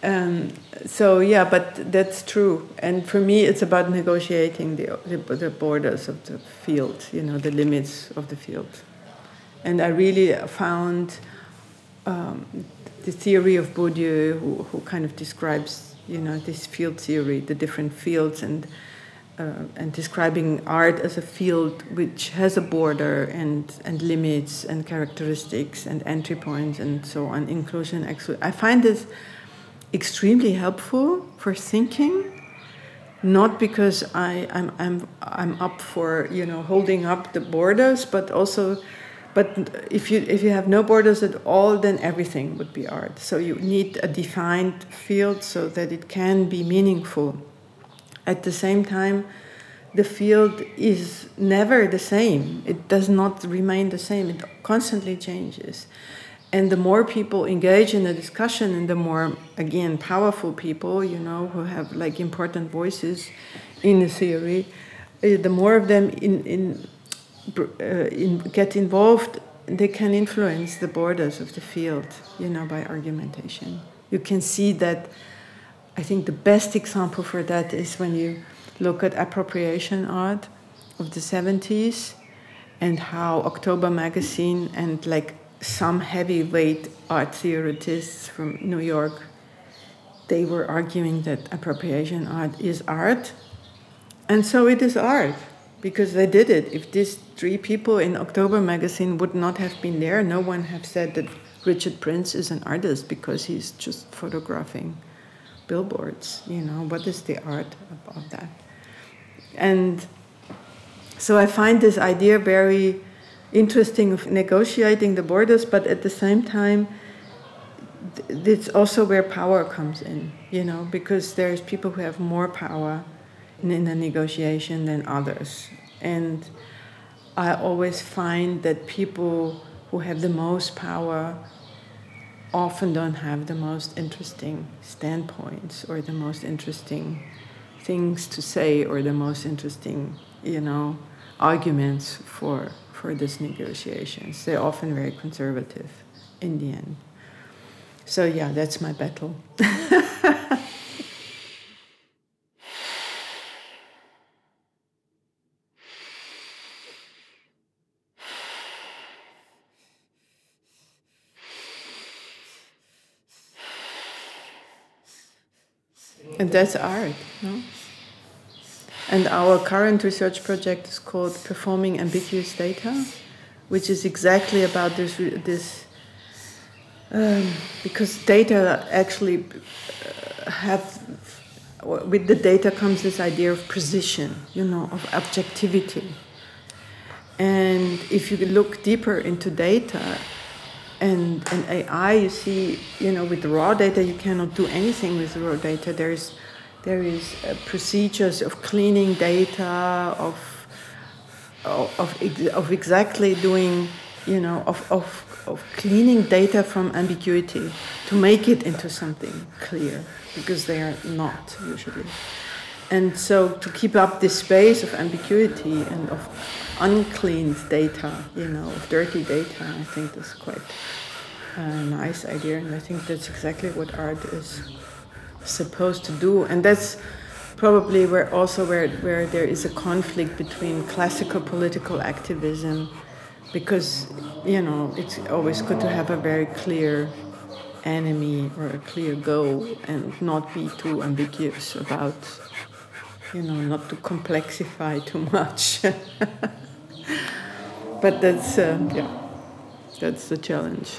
um, so yeah, but that's true. And for me, it's about negotiating the, the, the borders of the field, you know, the limits of the field. And I really found um, the theory of Bourdieu, who, who kind of describes, you know, this field theory, the different fields, and uh, and describing art as a field which has a border and and limits and characteristics and entry points and so on, inclusion, exclusion. I find this extremely helpful for thinking. Not because I, I'm, I'm, I'm up for you know holding up the borders, but also but if you if you have no borders at all, then everything would be art. So you need a defined field so that it can be meaningful. At the same time, the field is never the same. It does not remain the same. It constantly changes. And the more people engage in the discussion, and the more, again, powerful people, you know, who have like important voices in the theory, uh, the more of them in, in uh, in, get involved, they can influence the borders of the field, you know, by argumentation. You can see that. I think the best example for that is when you look at appropriation art of the 70s and how October magazine and like some heavyweight art theorists from New York they were arguing that appropriation art is art and so it is art because they did it. If these three people in October magazine would not have been there, no one have said that Richard Prince is an artist because he's just photographing billboards. You know, what is the art about that? And so I find this idea very interesting of negotiating the borders, but at the same time, it's also where power comes in, you know, because there's people who have more power in the negotiation than others. And I always find that people who have the most power often don't have the most interesting standpoints or the most interesting things to say or the most interesting, you know, arguments for for these negotiations. They're often very conservative in the end. So yeah, that's my battle. And that's art, no? And our current research project is called Performing Ambiguous Data, which is exactly about this. this um, because data actually uh, have, with the data comes this idea of precision, you know, of objectivity. And if you look deeper into data, and, and AI, you see, you know, with raw data, you cannot do anything with raw data. There is, there is uh, procedures of cleaning data, of, of, of exactly doing, you know, of, of, of cleaning data from ambiguity to make it into something clear, because they are not usually. And so to keep up this space of ambiguity and of uncleaned data, you know, of dirty data, I think that's quite a nice idea. And I think that's exactly what art is supposed to do. And that's probably where also where, where there is a conflict between classical political activism because, you know, it's always good to have a very clear enemy or a clear goal and not be too ambiguous about you know, not to complexify too much. but that's, uh, yeah, That's the challenge.